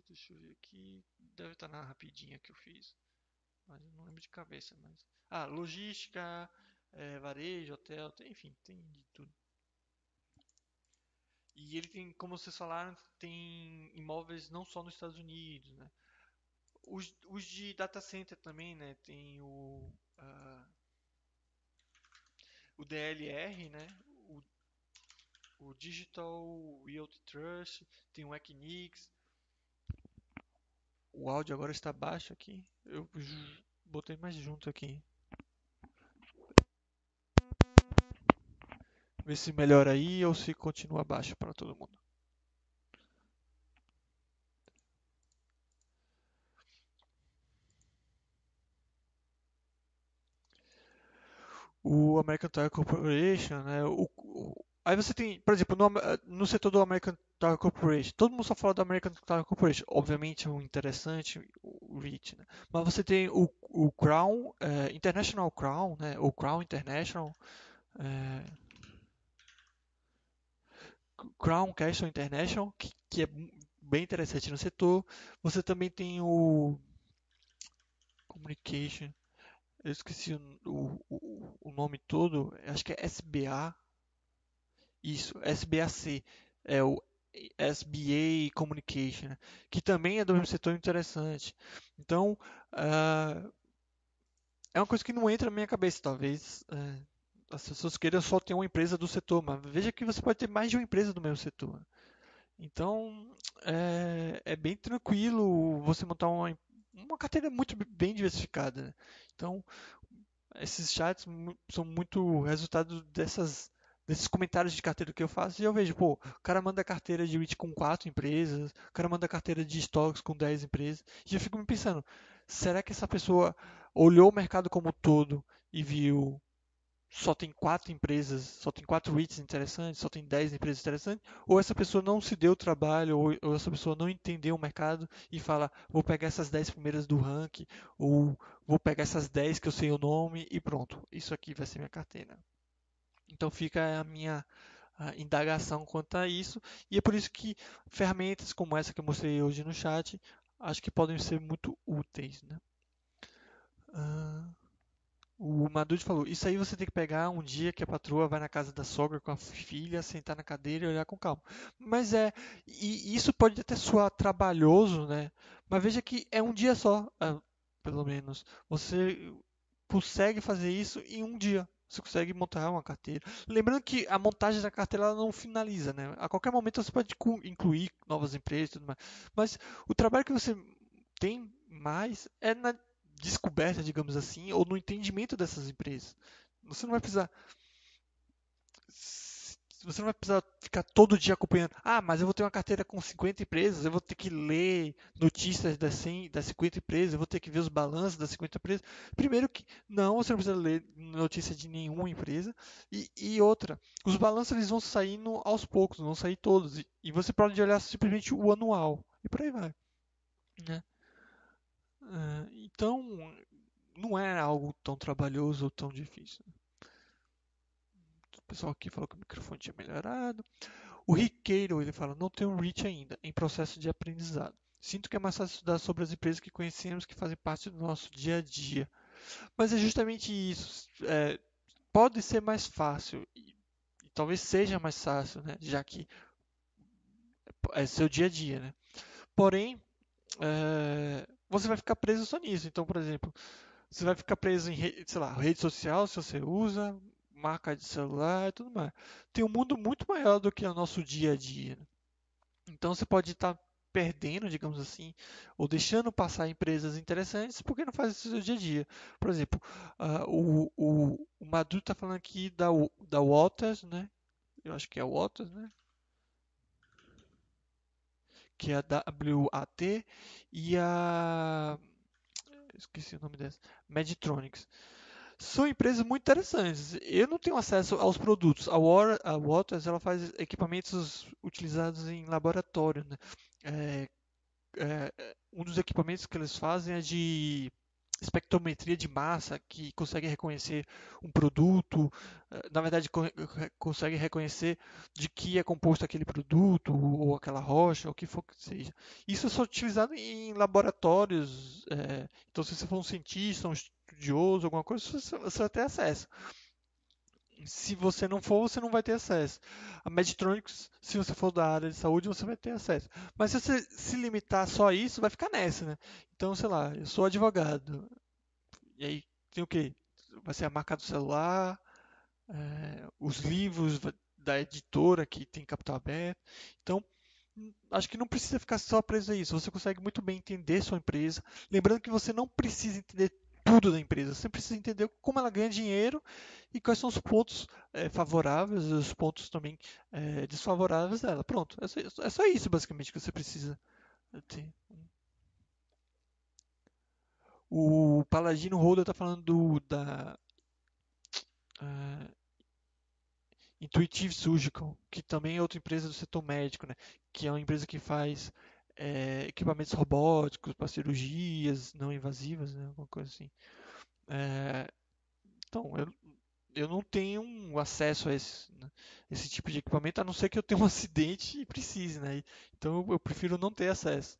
Deixa eu ver aqui. Deve estar na rapidinha que eu fiz. Mas eu não lembro de cabeça. Mas... Ah, logística, é, varejo, hotel, tem, enfim, tem de tudo. E ele tem, como vocês falaram, tem imóveis não só nos Estados Unidos, né? Os, os de data center também, né? Tem o, uh, o DLR, né? O, o Digital Realty Trust, tem o Equinix. O áudio agora está baixo aqui. Eu botei mais junto aqui. Ver se melhora aí ou se continua baixo para todo mundo. O American Tire Corporation, né? O, o, aí você tem, por exemplo, no, no, setor do American Tire Corporation, todo mundo só fala do American Tire Corporation. Obviamente é um interessante, o REIT, né? Mas você tem o, o Crown, é, International Crown, né? O Crown International. É, Crown Castle International, que, que, é bem interessante no setor. Você também tem o Communication, eu esqueci o, o, o nome todo, acho que é SBA. Isso, SBAC, é o SBA Communication, né? que também é do mesmo setor interessante. Então, uh, é uma coisa que não entra na minha cabeça, talvez. Uh, as pessoas queiram só ter uma empresa do setor, mas veja que você pode ter mais de uma empresa do mesmo setor. Então, é, é bem tranquilo você montar uma, uma carteira muito bem diversificada. Né? Então, esses chats são muito resultado dessas, desses comentários de carteira que eu faço e eu vejo, pô, o cara manda carteira de REIT com quatro empresas, o cara manda carteira de stocks com 10 empresas, e eu fico me pensando, será que essa pessoa olhou o mercado como um todo e viu só tem quatro empresas, só tem quatro REITs interessantes, só tem dez empresas interessantes, ou essa pessoa não se deu trabalho, ou, ou, essa pessoa não entendeu o mercado e fala, vou pegar essas dez primeiras do ranking, ou vou pegar essas dez que eu sei o nome e pronto, isso aqui vai ser minha carteira. Então fica a minha a indagação quanto a isso, e é por isso que ferramentas como essa que eu mostrei hoje no chat, acho que podem ser muito úteis. Né? Uh... O Madud falou: Isso aí você tem que pegar um dia que a patroa vai na casa da sogra com a filha, sentar na cadeira e olhar com calma. Mas é, e isso pode até soar trabalhoso, né? Mas veja que é um dia só, ah, pelo menos. Você consegue fazer isso em um dia. Você consegue montar uma carteira. Lembrando que a montagem da carteira não finaliza, né? A qualquer momento você pode incluir novas empresas e tudo mais. Mas o trabalho que você tem mais é na descoberta, digamos assim, ou no entendimento dessas empresas. Você não vai precisar você não vai precisar ficar todo dia acompanhando. Ah, mas eu vou ter uma carteira com 50 empresas, eu vou ter que ler notícias das, 100, das 50 empresas, eu vou ter que ver os balanços das 50 empresas. Primeiro que não, você não precisa ler notícia de nenhuma empresa. E, e outra, os balanços eles vão saindo aos poucos, vão sair todos. E, e você pode olhar simplesmente o anual. E por aí vai. Né? Uh, então, não é algo tão trabalhoso ou tão difícil. O pessoal aqui falou que o microfone tinha melhorado. O Riqueiro, ele fala, não tenho reach ainda, em processo de aprendizado. Sinto que é mais fácil estudar sobre as empresas que conhecemos, que fazem parte do nosso dia a dia. Mas é justamente isso. É, pode ser mais fácil, e, e, talvez seja mais fácil, né? já que é seu dia a dia. Né? Porém, é, você vai ficar preso só nisso. Então, por exemplo, você vai ficar preso em, sei lá, rede social, se você usa, marca de celular e tudo mais. Tem um mundo muito maior do que o nosso dia a dia. Então, você pode estar perdendo, digamos assim, ou deixando passar empresas interessantes porque não faz isso no dia a dia. Por exemplo, uh, o, o, o Maduro está falando aqui da, da Waters, né? Eu acho que é a Waters, né? Que é a WAT e a esqueci o nome dessa, Meditronics são empresas muito interessantes. Eu não tenho acesso aos produtos. A, War, a Waters ela faz equipamentos utilizados em laboratório. Né? É, é, um dos equipamentos que eles fazem é de espectrometria de massa, que consegue reconhecer um produto, eh, na verdade consegue reconhecer de que é composto aquele produto ou aquela rocha, ou o que for que seja. Isso é só utilizado em laboratórios. É, então, se você for um cientista, um estudioso, alguma coisa, você vai ter acesso. Se você não for, você não vai ter acesso. A Medtronics, se você for da área de saúde, você vai ter acesso. Mas se você se limitar só a isso, vai ficar nessa, né? Então, sei lá, eu sou advogado. E aí tem o quê? Vai ser a marca do celular, é, os livros da editora que tem capital aberto. Então, acho que não precisa ficar só preso a isso. Você consegue muito bem entender sua empresa. Lembrando que você não precisa entender tudo da empresa. Você precisa entender como ela ganha dinheiro e quais são os pontos é, favoráveis e os pontos também é, desfavoráveis dela. Pronto, é só, é só, isso basicamente que você precisa ter. O Paladino Holder está falando do, da uh, Intuitive Surgical, que também é outra empresa do setor médico, né? que é uma empresa que faz é, equipamentos robóticos para cirurgias não invasivas, né? alguma coisa assim. É, então, eu, eu não tenho acesso a esse, né? esse tipo de equipamento, a não ser que eu tenha um acidente e precise, né? Então eu, prefiro não ter acesso.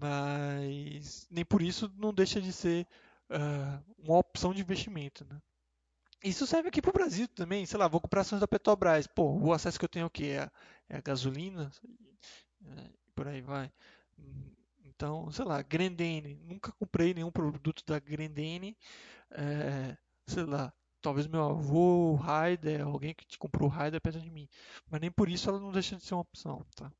Mas nem por isso não deixa de ser uh, uma opção de investimento, né? Isso serve aqui para o Brasil também, sei lá, vou comprar ações da Petrobras. Pô, o acesso que eu tenho aqui é, é a gasolina, é, por aí vai. Então, sei lá, Grendene. Nunca comprei nenhum produto da Grendene. É, sei lá, talvez meu avô, Raider, alguém que te comprou Raider perto de mim. Mas nem por isso ela não deixa de ser uma opção, tá?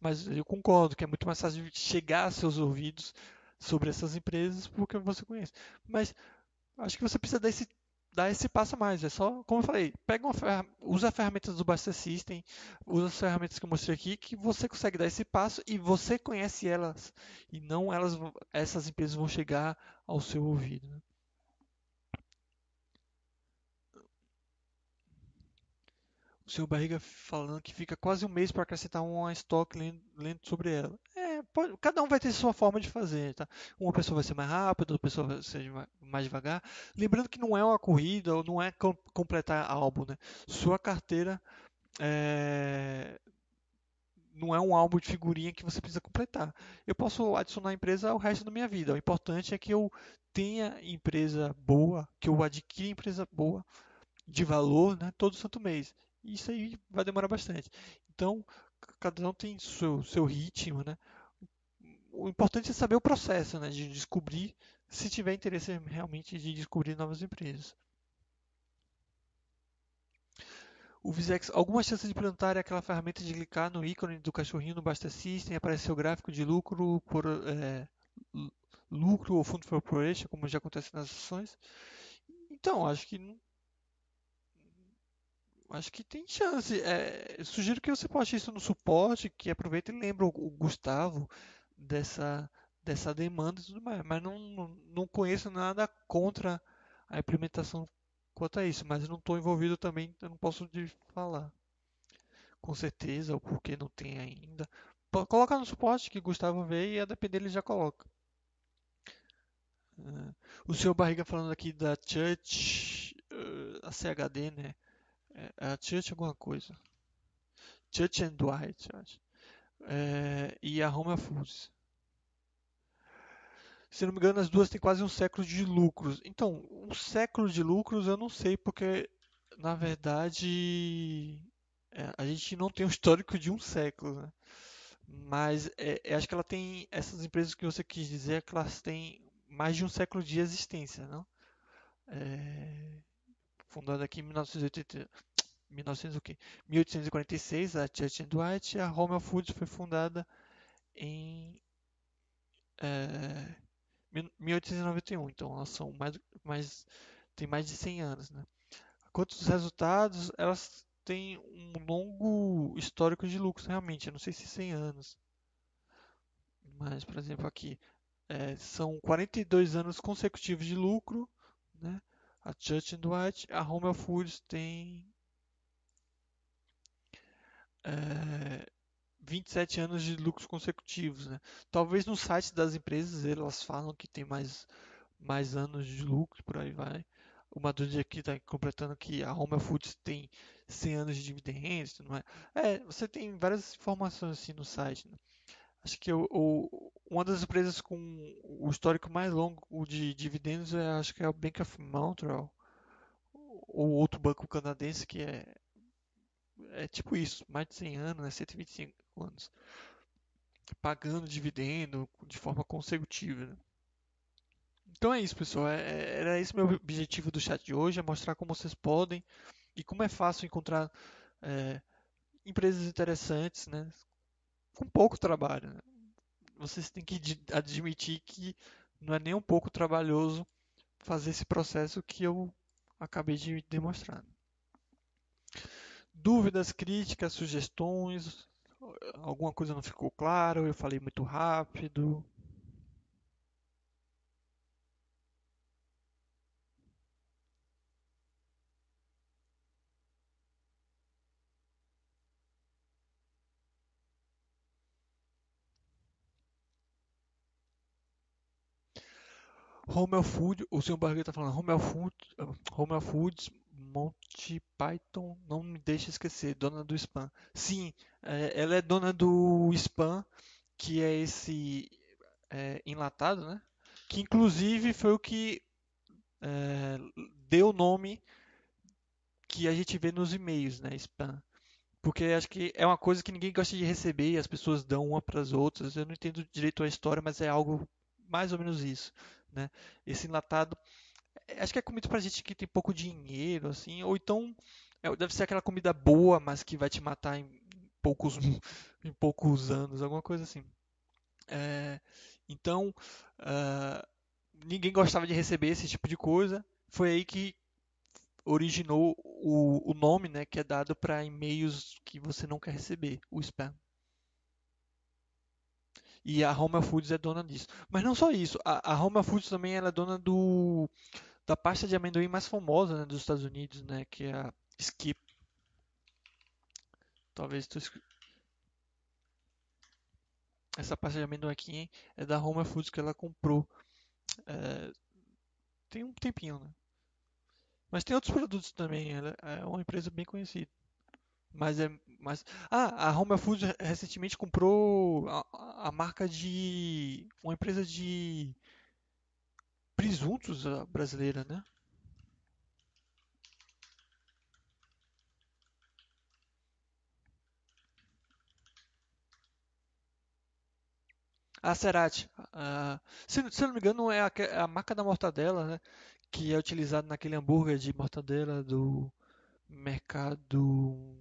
Mas eu concordo que é muito mais fácil chegar a seus ouvidos sobre essas empresas porque você conhece. Mas acho que você precisa dar esse dar esse passo a mais. É só, como eu falei, pega uma usa as ferramentas do Buster System, usa as ferramentas que eu mostrei aqui, que você consegue dar esse passo e você conhece elas. E não elas, essas empresas vão chegar ao seu ouvido. Né? O seu barriga falando que fica quase um mês para acrescentar um estoque lendo sobre ela. Pode, cada um vai ter sua forma de fazer, tá? Uma pessoa vai ser mais rápida, outra pessoa vai ser mais devagar. Lembrando que não é uma corrida ou não é com, completar álbum, né? Sua carteira é, não é um álbum de figurinha que você precisa completar. Eu posso adicionar a empresa o resto da minha vida. O importante é que eu tenha empresa boa, que eu adquira empresa boa de valor, né, todo santo mês. Isso aí vai demorar bastante. Então, cada um tem seu, seu ritmo, né? O importante é saber o processo, né? De descobrir, se tiver interesse realmente de descobrir novas empresas. O Visex, alguma chance de plantar é aquela ferramenta de clicar no ícone do cachorrinho no Basta System aparecer o gráfico de lucro por é, lucro ou fundo for operation, como já acontece nas ações. Então, acho que Acho que tem chance. É, sugiro que você poste isso no suporte, que aproveita e lembra o Gustavo dessa, dessa demanda e tudo mais. Mas não, não, conheço nada contra a implementação quanto a isso. Mas eu não estou envolvido também, eu não posso te falar com certeza o porquê não tem ainda. Coloca no suporte que Gustavo vê e a depender ele já coloca. Uh, o seu Barriga falando aqui da Church, uh, a CHD, né? É, a Church alguma coisa. Church and Dwight, acho. É, e a Home Foods. Se não me engano, as duas têm quase um século de lucros. Então, um século de lucros eu não sei, porque na verdade é, a gente não tem um histórico de um século, né? Mas é, acho que ela tem essas empresas que você quis dizer que elas têm mais de um século de existência, não? É, fundada aqui em 1980, 1900, o quê? 1846, a Church and Dwight, a Home Foods foi fundada em é, 1891, então elas são mais, mais tem mais de 100 anos, né? Quanto aos resultados, elas têm um longo histórico de lucros realmente, eu não sei se 100 anos, mas por exemplo aqui é, são 42 anos consecutivos de lucro, né? A Church and Dwight, a Home Foods tem é, 27 anos de lucros consecutivos, né? Talvez no site das empresas elas falam que tem mais, mais anos de lucro, por aí vai. O Madrid aqui está completando que a Home Foods tem 100 anos de dividendos, não é? É, você tem várias informações assim no site. Né? Acho que o, uma das empresas com o histórico mais longo de dividendos é, acho que é o Bank of Montreal, ou outro banco canadense que é, é tipo isso, mais de 100 anos, né, 125 anos, pagando dividendo de forma consecutiva. Né? Então é isso, pessoal. É, é, era esse meu objetivo do chat de hoje, é mostrar como vocês podem e como é fácil encontrar é, empresas interessantes, né, com pouco trabalho. Né? Vocês têm que admitir que não é nem um pouco trabalhoso fazer esse processo que eu acabei de demonstrar. Dúvidas, críticas, sugestões, alguma coisa não ficou claro, eu falei muito rápido. Home Food, o senhor Barriga está falando, Home Food, Home Foods, Monty Python, não me deixa esquecer, dona do spam. Sim, é, ela é dona do spam, que é esse é, enlatado, né? Que inclusive foi o que é, deu o nome que a gente vê nos e-mails, né? Spam. Porque acho que é uma coisa que ninguém gosta de receber e as pessoas dão uma para as outras. Eu não entendo direito a história, mas é algo mais ou menos isso né? Esse enlatado, acho que é comida pra gente que tem pouco dinheiro, assim, ou então é, deve ser aquela comida boa, mas que vai te matar em poucos, em poucos anos, alguma coisa assim. É, então, uh, ninguém gostava de receber esse tipo de coisa. Foi aí que originou o, o nome, né, que é dado para e-mails que você não quer receber, o spam. E a Home Foods é dona disso. Mas não só isso, a, a Home Foods também é dona do da pasta de amendoim mais famosa né, dos Estados Unidos, né, que é a Skip. Talvez tu essa pasta de amendoim aqui hein, é da Home Foods que ela comprou. É, tem um tempinho, né? Mas tem outros produtos também. Ela é uma empresa bem conhecida. Mas é. Mas, ah, a Home Foods recentemente comprou a, a marca de. Uma empresa de presuntos brasileira, né? A Cerati. Se, se, não me engano, é a, a marca da mortadela, né? Que é utilizada naquele hambúrguer de mortadela do mercado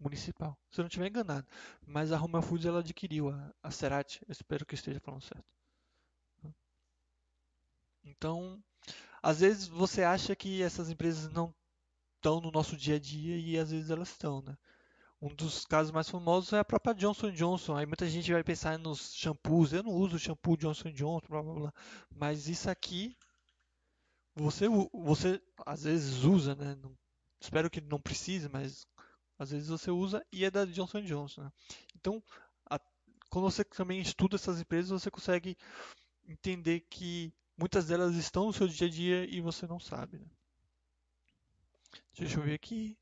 municipal, se eu não estiver enganado. Mas a Roma Foods ela adquiriu a, a Cerati, eu espero que esteja falando certo. Então, às vezes você acha que essas empresas não estão no nosso dia a dia e às vezes elas estão, né? Um dos casos mais famosos é a própria Johnson Johnson. Aí muita gente vai pensar nos shampoos. Eu não uso shampoo Johnson Johnson, blá blá blá. Mas isso aqui você você às vezes usa, né? Não, espero que não precise, mas às vezes você usa e é da Johnson Johnson. Né? Então, a, quando você também estuda essas empresas, você consegue entender que muitas delas estão no seu dia a dia e você não sabe. Né? Deixa eu ver aqui.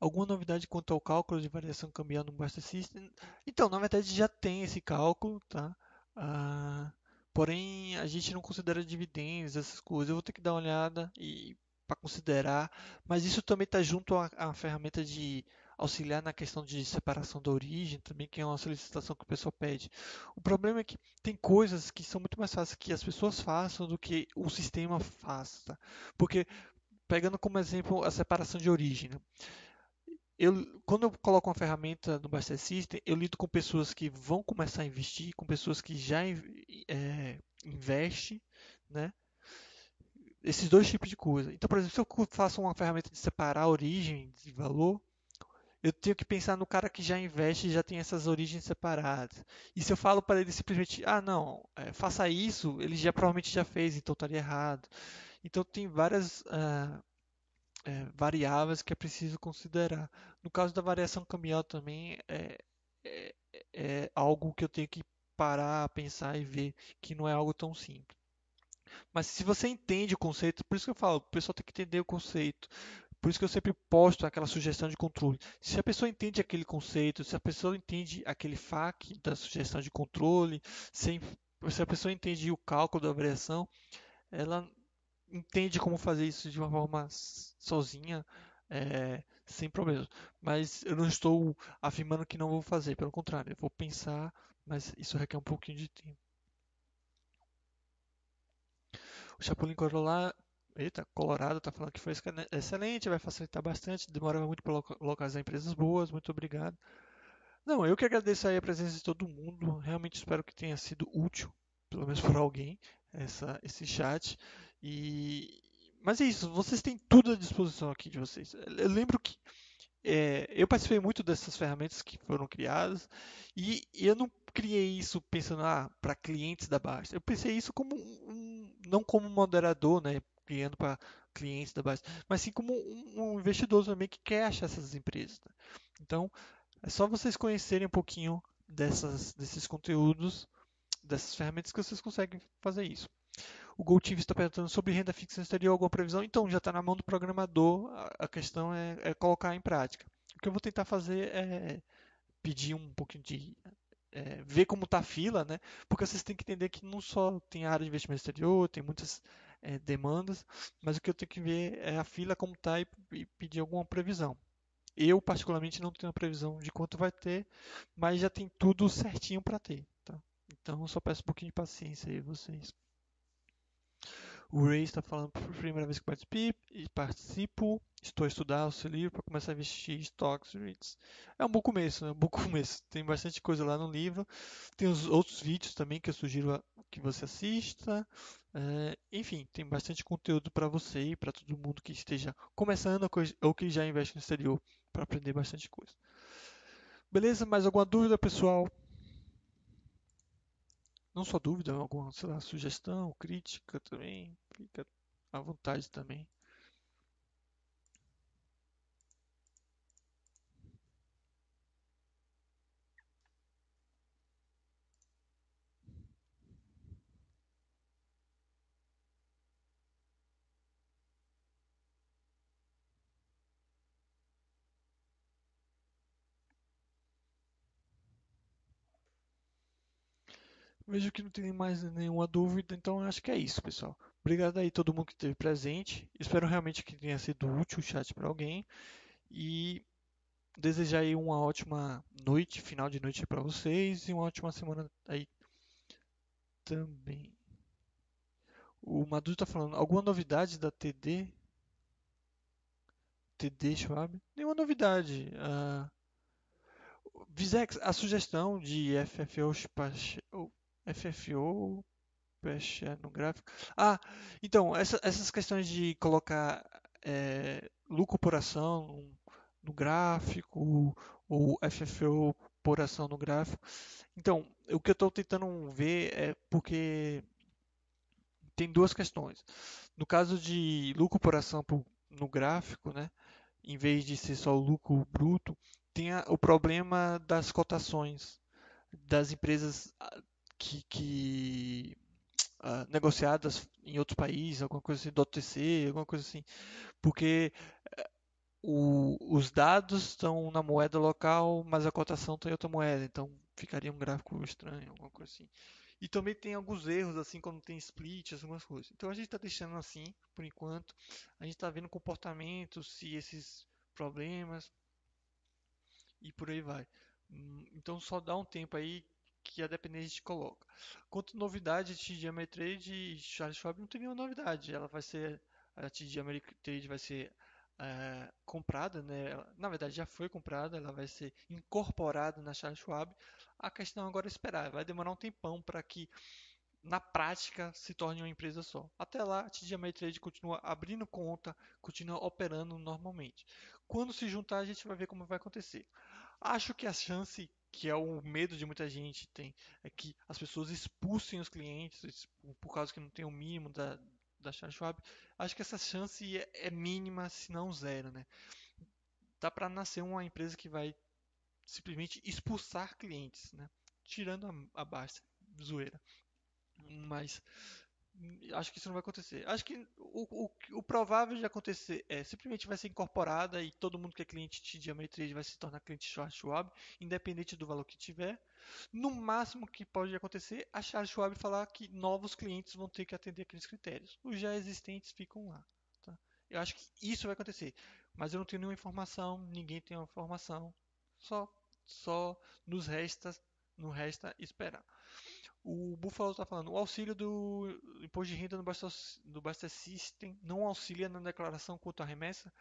Alguma novidade quanto ao cálculo de variação cambial no Master System? Então, na verdade já tem esse cálculo, tá? Ah, porém, a gente não considera dividendos, essas coisas. Eu vou ter que dar uma olhada e para considerar, mas isso também está junto à, à, ferramenta de auxiliar na questão de separação da origem, também que é uma solicitação que o pessoal pede. O problema é que tem coisas que são muito mais fáceis que as pessoas façam do que o sistema faça. Porque, pegando como exemplo a separação de origem, né? eu, quando eu coloco uma ferramenta no Buster System, eu lido com pessoas que vão começar a investir, com pessoas que já é, investem, né? Esses dois tipos de coisa. Então, por exemplo, se eu faço uma ferramenta de separar origem de valor, eu tenho que pensar no cara que já investe e já tem essas origens separadas. E se eu falo para ele simplesmente, ah, não, é, faça isso, ele já provavelmente já fez, então estaria errado. Então tem várias é, variáveis que é preciso considerar. No caso da variação cambial também é, é, é algo que eu tenho que parar, pensar e ver que não é algo tão simples. Mas se você entende o conceito, por isso que eu falo, o pessoal tem que entender o conceito. Por isso que eu sempre posto aquela sugestão de controle. Se a pessoa entende aquele conceito, se a pessoa entende aquele FAQ da sugestão de controle, se, a pessoa entende o cálculo da variação, ela entende como fazer isso de uma forma sozinha, é, sem problemas. Mas eu não estou afirmando que não vou fazer, pelo contrário, eu vou pensar, mas isso requer um pouquinho de tempo. O Chapulin Colorado, eita, Colorado está falando que foi excelente, vai facilitar bastante, demora muito para localizar empresas boas, muito obrigado. Não, eu que agradeço aí a presença de todo mundo, realmente espero que tenha sido útil, pelo menos para alguém, essa, esse chat. E, mas é isso, vocês têm tudo à disposição aqui de vocês. Eu lembro que é, eu participei muito dessas ferramentas que foram criadas e, eu não criei isso pensando ah, para clientes da Basta. Eu pensei isso como um, não como moderador, né, criando para clientes da Basta, mas sim como um, um, investidor também que quer achar essas empresas. Né? Então, é só vocês conhecerem um pouquinho dessas, desses conteúdos, dessas ferramentas que vocês conseguem fazer isso. O GoTV está perguntando sobre renda fixa exterior, alguma previsão? Então, já está na mão do programador, a, questão é, é, colocar em prática. O que eu vou tentar fazer é pedir um pouquinho de. É, ver como está a fila, né? Porque vocês têm que entender que não só tem área de investimento exterior, tem muitas é, demandas, mas o que eu tenho que ver é a fila como está e, e pedir alguma previsão. Eu, particularmente, não tenho a previsão de quanto vai ter, mas já tem tudo certinho para ter. Tá? Então, só peço um pouquinho de paciência aí vocês. O Ray está falando por primeira vez que participo. Estou a estudar o seu livro para começar a investir em stocks REITs. É um bom começo, é um bom começo. Tem bastante coisa lá no livro. Tem os outros vídeos também que eu sugiro que você assista. É, enfim, tem bastante conteúdo para você e para todo mundo que esteja começando ou que já investe no exterior para aprender bastante coisa. Beleza? Mais alguma dúvida, pessoal? Não só dúvida, alguma lá, sugestão, crítica também, fica à vontade também. Vejo que não tem mais nenhuma dúvida, então acho que é isso, pessoal. Obrigado aí todo mundo que esteve presente. Espero realmente que tenha sido útil o chat para alguém. E desejar aí uma ótima noite, final de noite para vocês e uma ótima semana aí também. O Madu está falando, alguma novidade da TD? TD Schwab? Nenhuma novidade. Uh, Visex, a sugestão de FFO FFO, Pressure no gráfico. Ah, então, essa, essas questões de colocar é, lucro por ação no gráfico, ou FFO por ação no gráfico. Então, o que eu estou tentando ver é porque tem duas questões. No caso de lucro por ação no gráfico, né, em vez de ser só o lucro bruto, tem o problema das cotações das empresas que, que uh, negociadas em outros países, alguma coisa assim, do OTC, alguma coisa assim, porque uh, o, os dados estão na moeda local, mas a cotação está em outra moeda, então ficaria um gráfico estranho, alguma coisa assim. E também tem alguns erros, assim, quando tem split, algumas coisas. Então a gente está deixando assim, por enquanto. A gente está vendo comportamentos, se esses problemas e por aí vai. Hum, então só dá um tempo aí que a depender a gente coloca. Quanto novidade de Ameritrade, Charles Schwab não tem nenhuma novidade. Ela vai ser a TD Ameritrade vai ser é, comprada, né? Ela, na verdade já foi comprada, ela vai ser incorporada na Charles Schwab. A questão agora é esperar, vai demorar um tempão para que na prática se torne uma empresa só. Até lá, a TD Ameritrade continua abrindo conta, continua operando normalmente. Quando se juntar, a gente vai ver como vai acontecer. Acho que a chance, que é o medo de muita gente tem, é que as pessoas expulsem os clientes por causa que não tem o mínimo da, da Charles Schwab. Acho que essa chance é, é mínima, se não zero, né? Dá para nascer uma empresa que vai simplesmente expulsar clientes, né? Tirando a, a zoeira. Mas acho que isso não vai acontecer. Acho que o, o, o, provável de acontecer é simplesmente vai ser incorporada e todo mundo que é cliente de Ameritrade vai se tornar cliente Charles Schwab, independente do valor que tiver. No máximo que pode acontecer, a Charles Schwab falar que novos clientes vão ter que atender aqueles critérios. Os já existentes ficam lá. Tá? Eu acho que isso vai acontecer, mas eu não tenho nenhuma informação, ninguém tem uma informação. Só, só nos resta, nos resta esperar. O Buffalo está falando, o auxílio do imposto de renda do Basta, do System não auxilia na declaração quanto à remessa?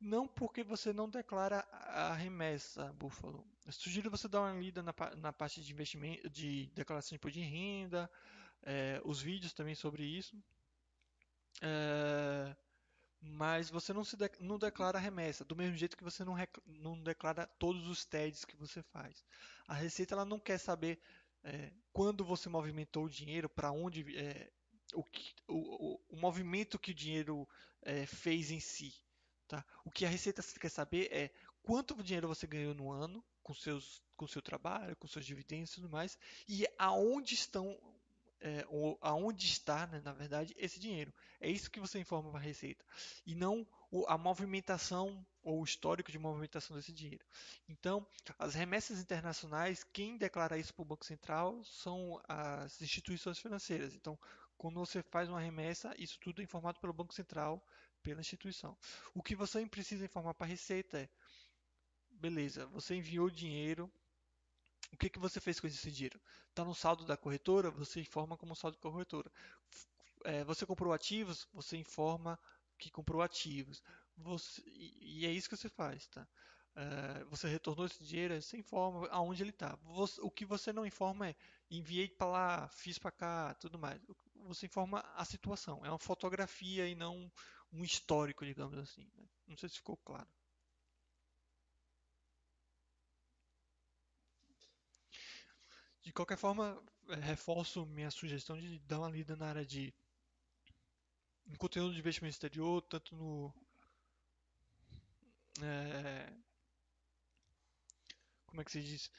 Não porque você não declara a remessa, Buffalo. Eu sugiro você dar uma lida na, na parte de investimento, de declaração de imposto de renda, é, os vídeos também sobre isso. É, mas você não, se de, não declara remessa, do mesmo jeito que você não, rec, não declara todos os TEDs que você faz. A Receita ela não quer saber é, quando você movimentou o dinheiro, para onde é, o, o, o, movimento que o dinheiro é, fez em si. Tá? O que a Receita quer saber é quanto dinheiro você ganhou no ano com seus com seu trabalho, com seus dividendos e tudo mais, e aonde estão é, ou aonde está, né, na verdade, esse dinheiro. É isso que você informa para a Receita. E não a movimentação ou o histórico de movimentação desse dinheiro. Então, as remessas internacionais, quem declara isso para o Banco Central são as instituições financeiras. Então, quando você faz uma remessa, isso tudo é informado pelo Banco Central, pela instituição. O que você precisa informar para a Receita é: beleza, você enviou dinheiro o que, que você fez com esse dinheiro? Está no saldo da corretora? Você informa como saldo da corretora. É, você comprou ativos? Você informa que comprou ativos. Você, e, é isso que você faz, tá? É, você retornou esse dinheiro, você informa aonde ele está. O que você não informa é enviei para lá, fiz para cá, tudo mais. Você informa a situação. É uma fotografia e não um histórico, digamos assim. Né? Não sei se ficou claro. De qualquer forma, é, reforço minha sugestão de dar uma lida na área de conteúdo de investimento exterior, tanto no é, como é que se diz?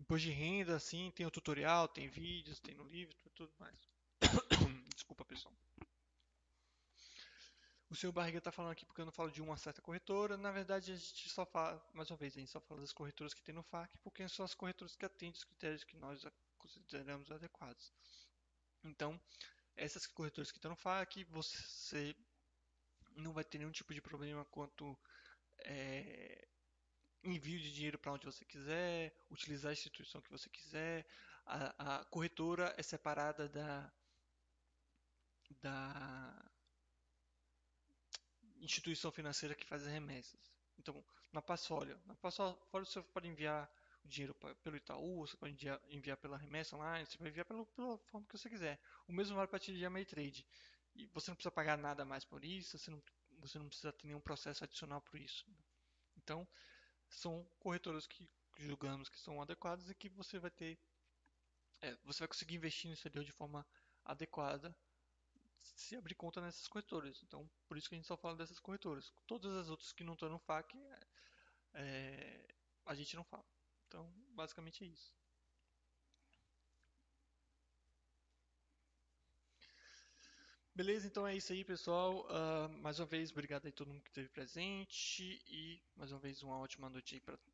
Imposto de renda, assim, tem o tutorial, tem vídeos, tem no livro, tudo mais. Desculpa, pessoal. O seu Barriga está falando aqui porque eu não falo de uma certa corretora. Na verdade, a gente só fala, mais uma vez, a gente só fala das corretoras que tem no FAC, porque são as corretoras que atendem os critérios que nós consideramos adequados. Então, essas corretoras que estão no FAC, você não vai ter nenhum tipo de problema quanto é, envio de dinheiro para onde você quiser, utilizar a instituição que você quiser. A, a corretora é separada da, da instituição financeira que faz as remessas. Então, na Passfolio, na você pode enviar o dinheiro pelo Itaú, você pode enviar pela remessa online, você pode enviar pela, pela forma que você quiser. O mesmo vale para a de Ameritrade. E você não precisa pagar nada mais por isso, você não, você não precisa ter nenhum processo adicional por isso. Então, são corretoras que julgamos que são adequadas e que você vai ter, é, você vai conseguir investir no exterior de forma adequada se abrir conta nessas corretoras. Então, por isso que a gente só fala dessas corretoras. Todas as outras que não estão no FAQ, é, a gente não fala. Então, basicamente é isso. Beleza, então é isso aí, pessoal. Uh, mais uma vez, obrigado a todo mundo que esteve presente e mais uma vez uma ótima noite aí para todos.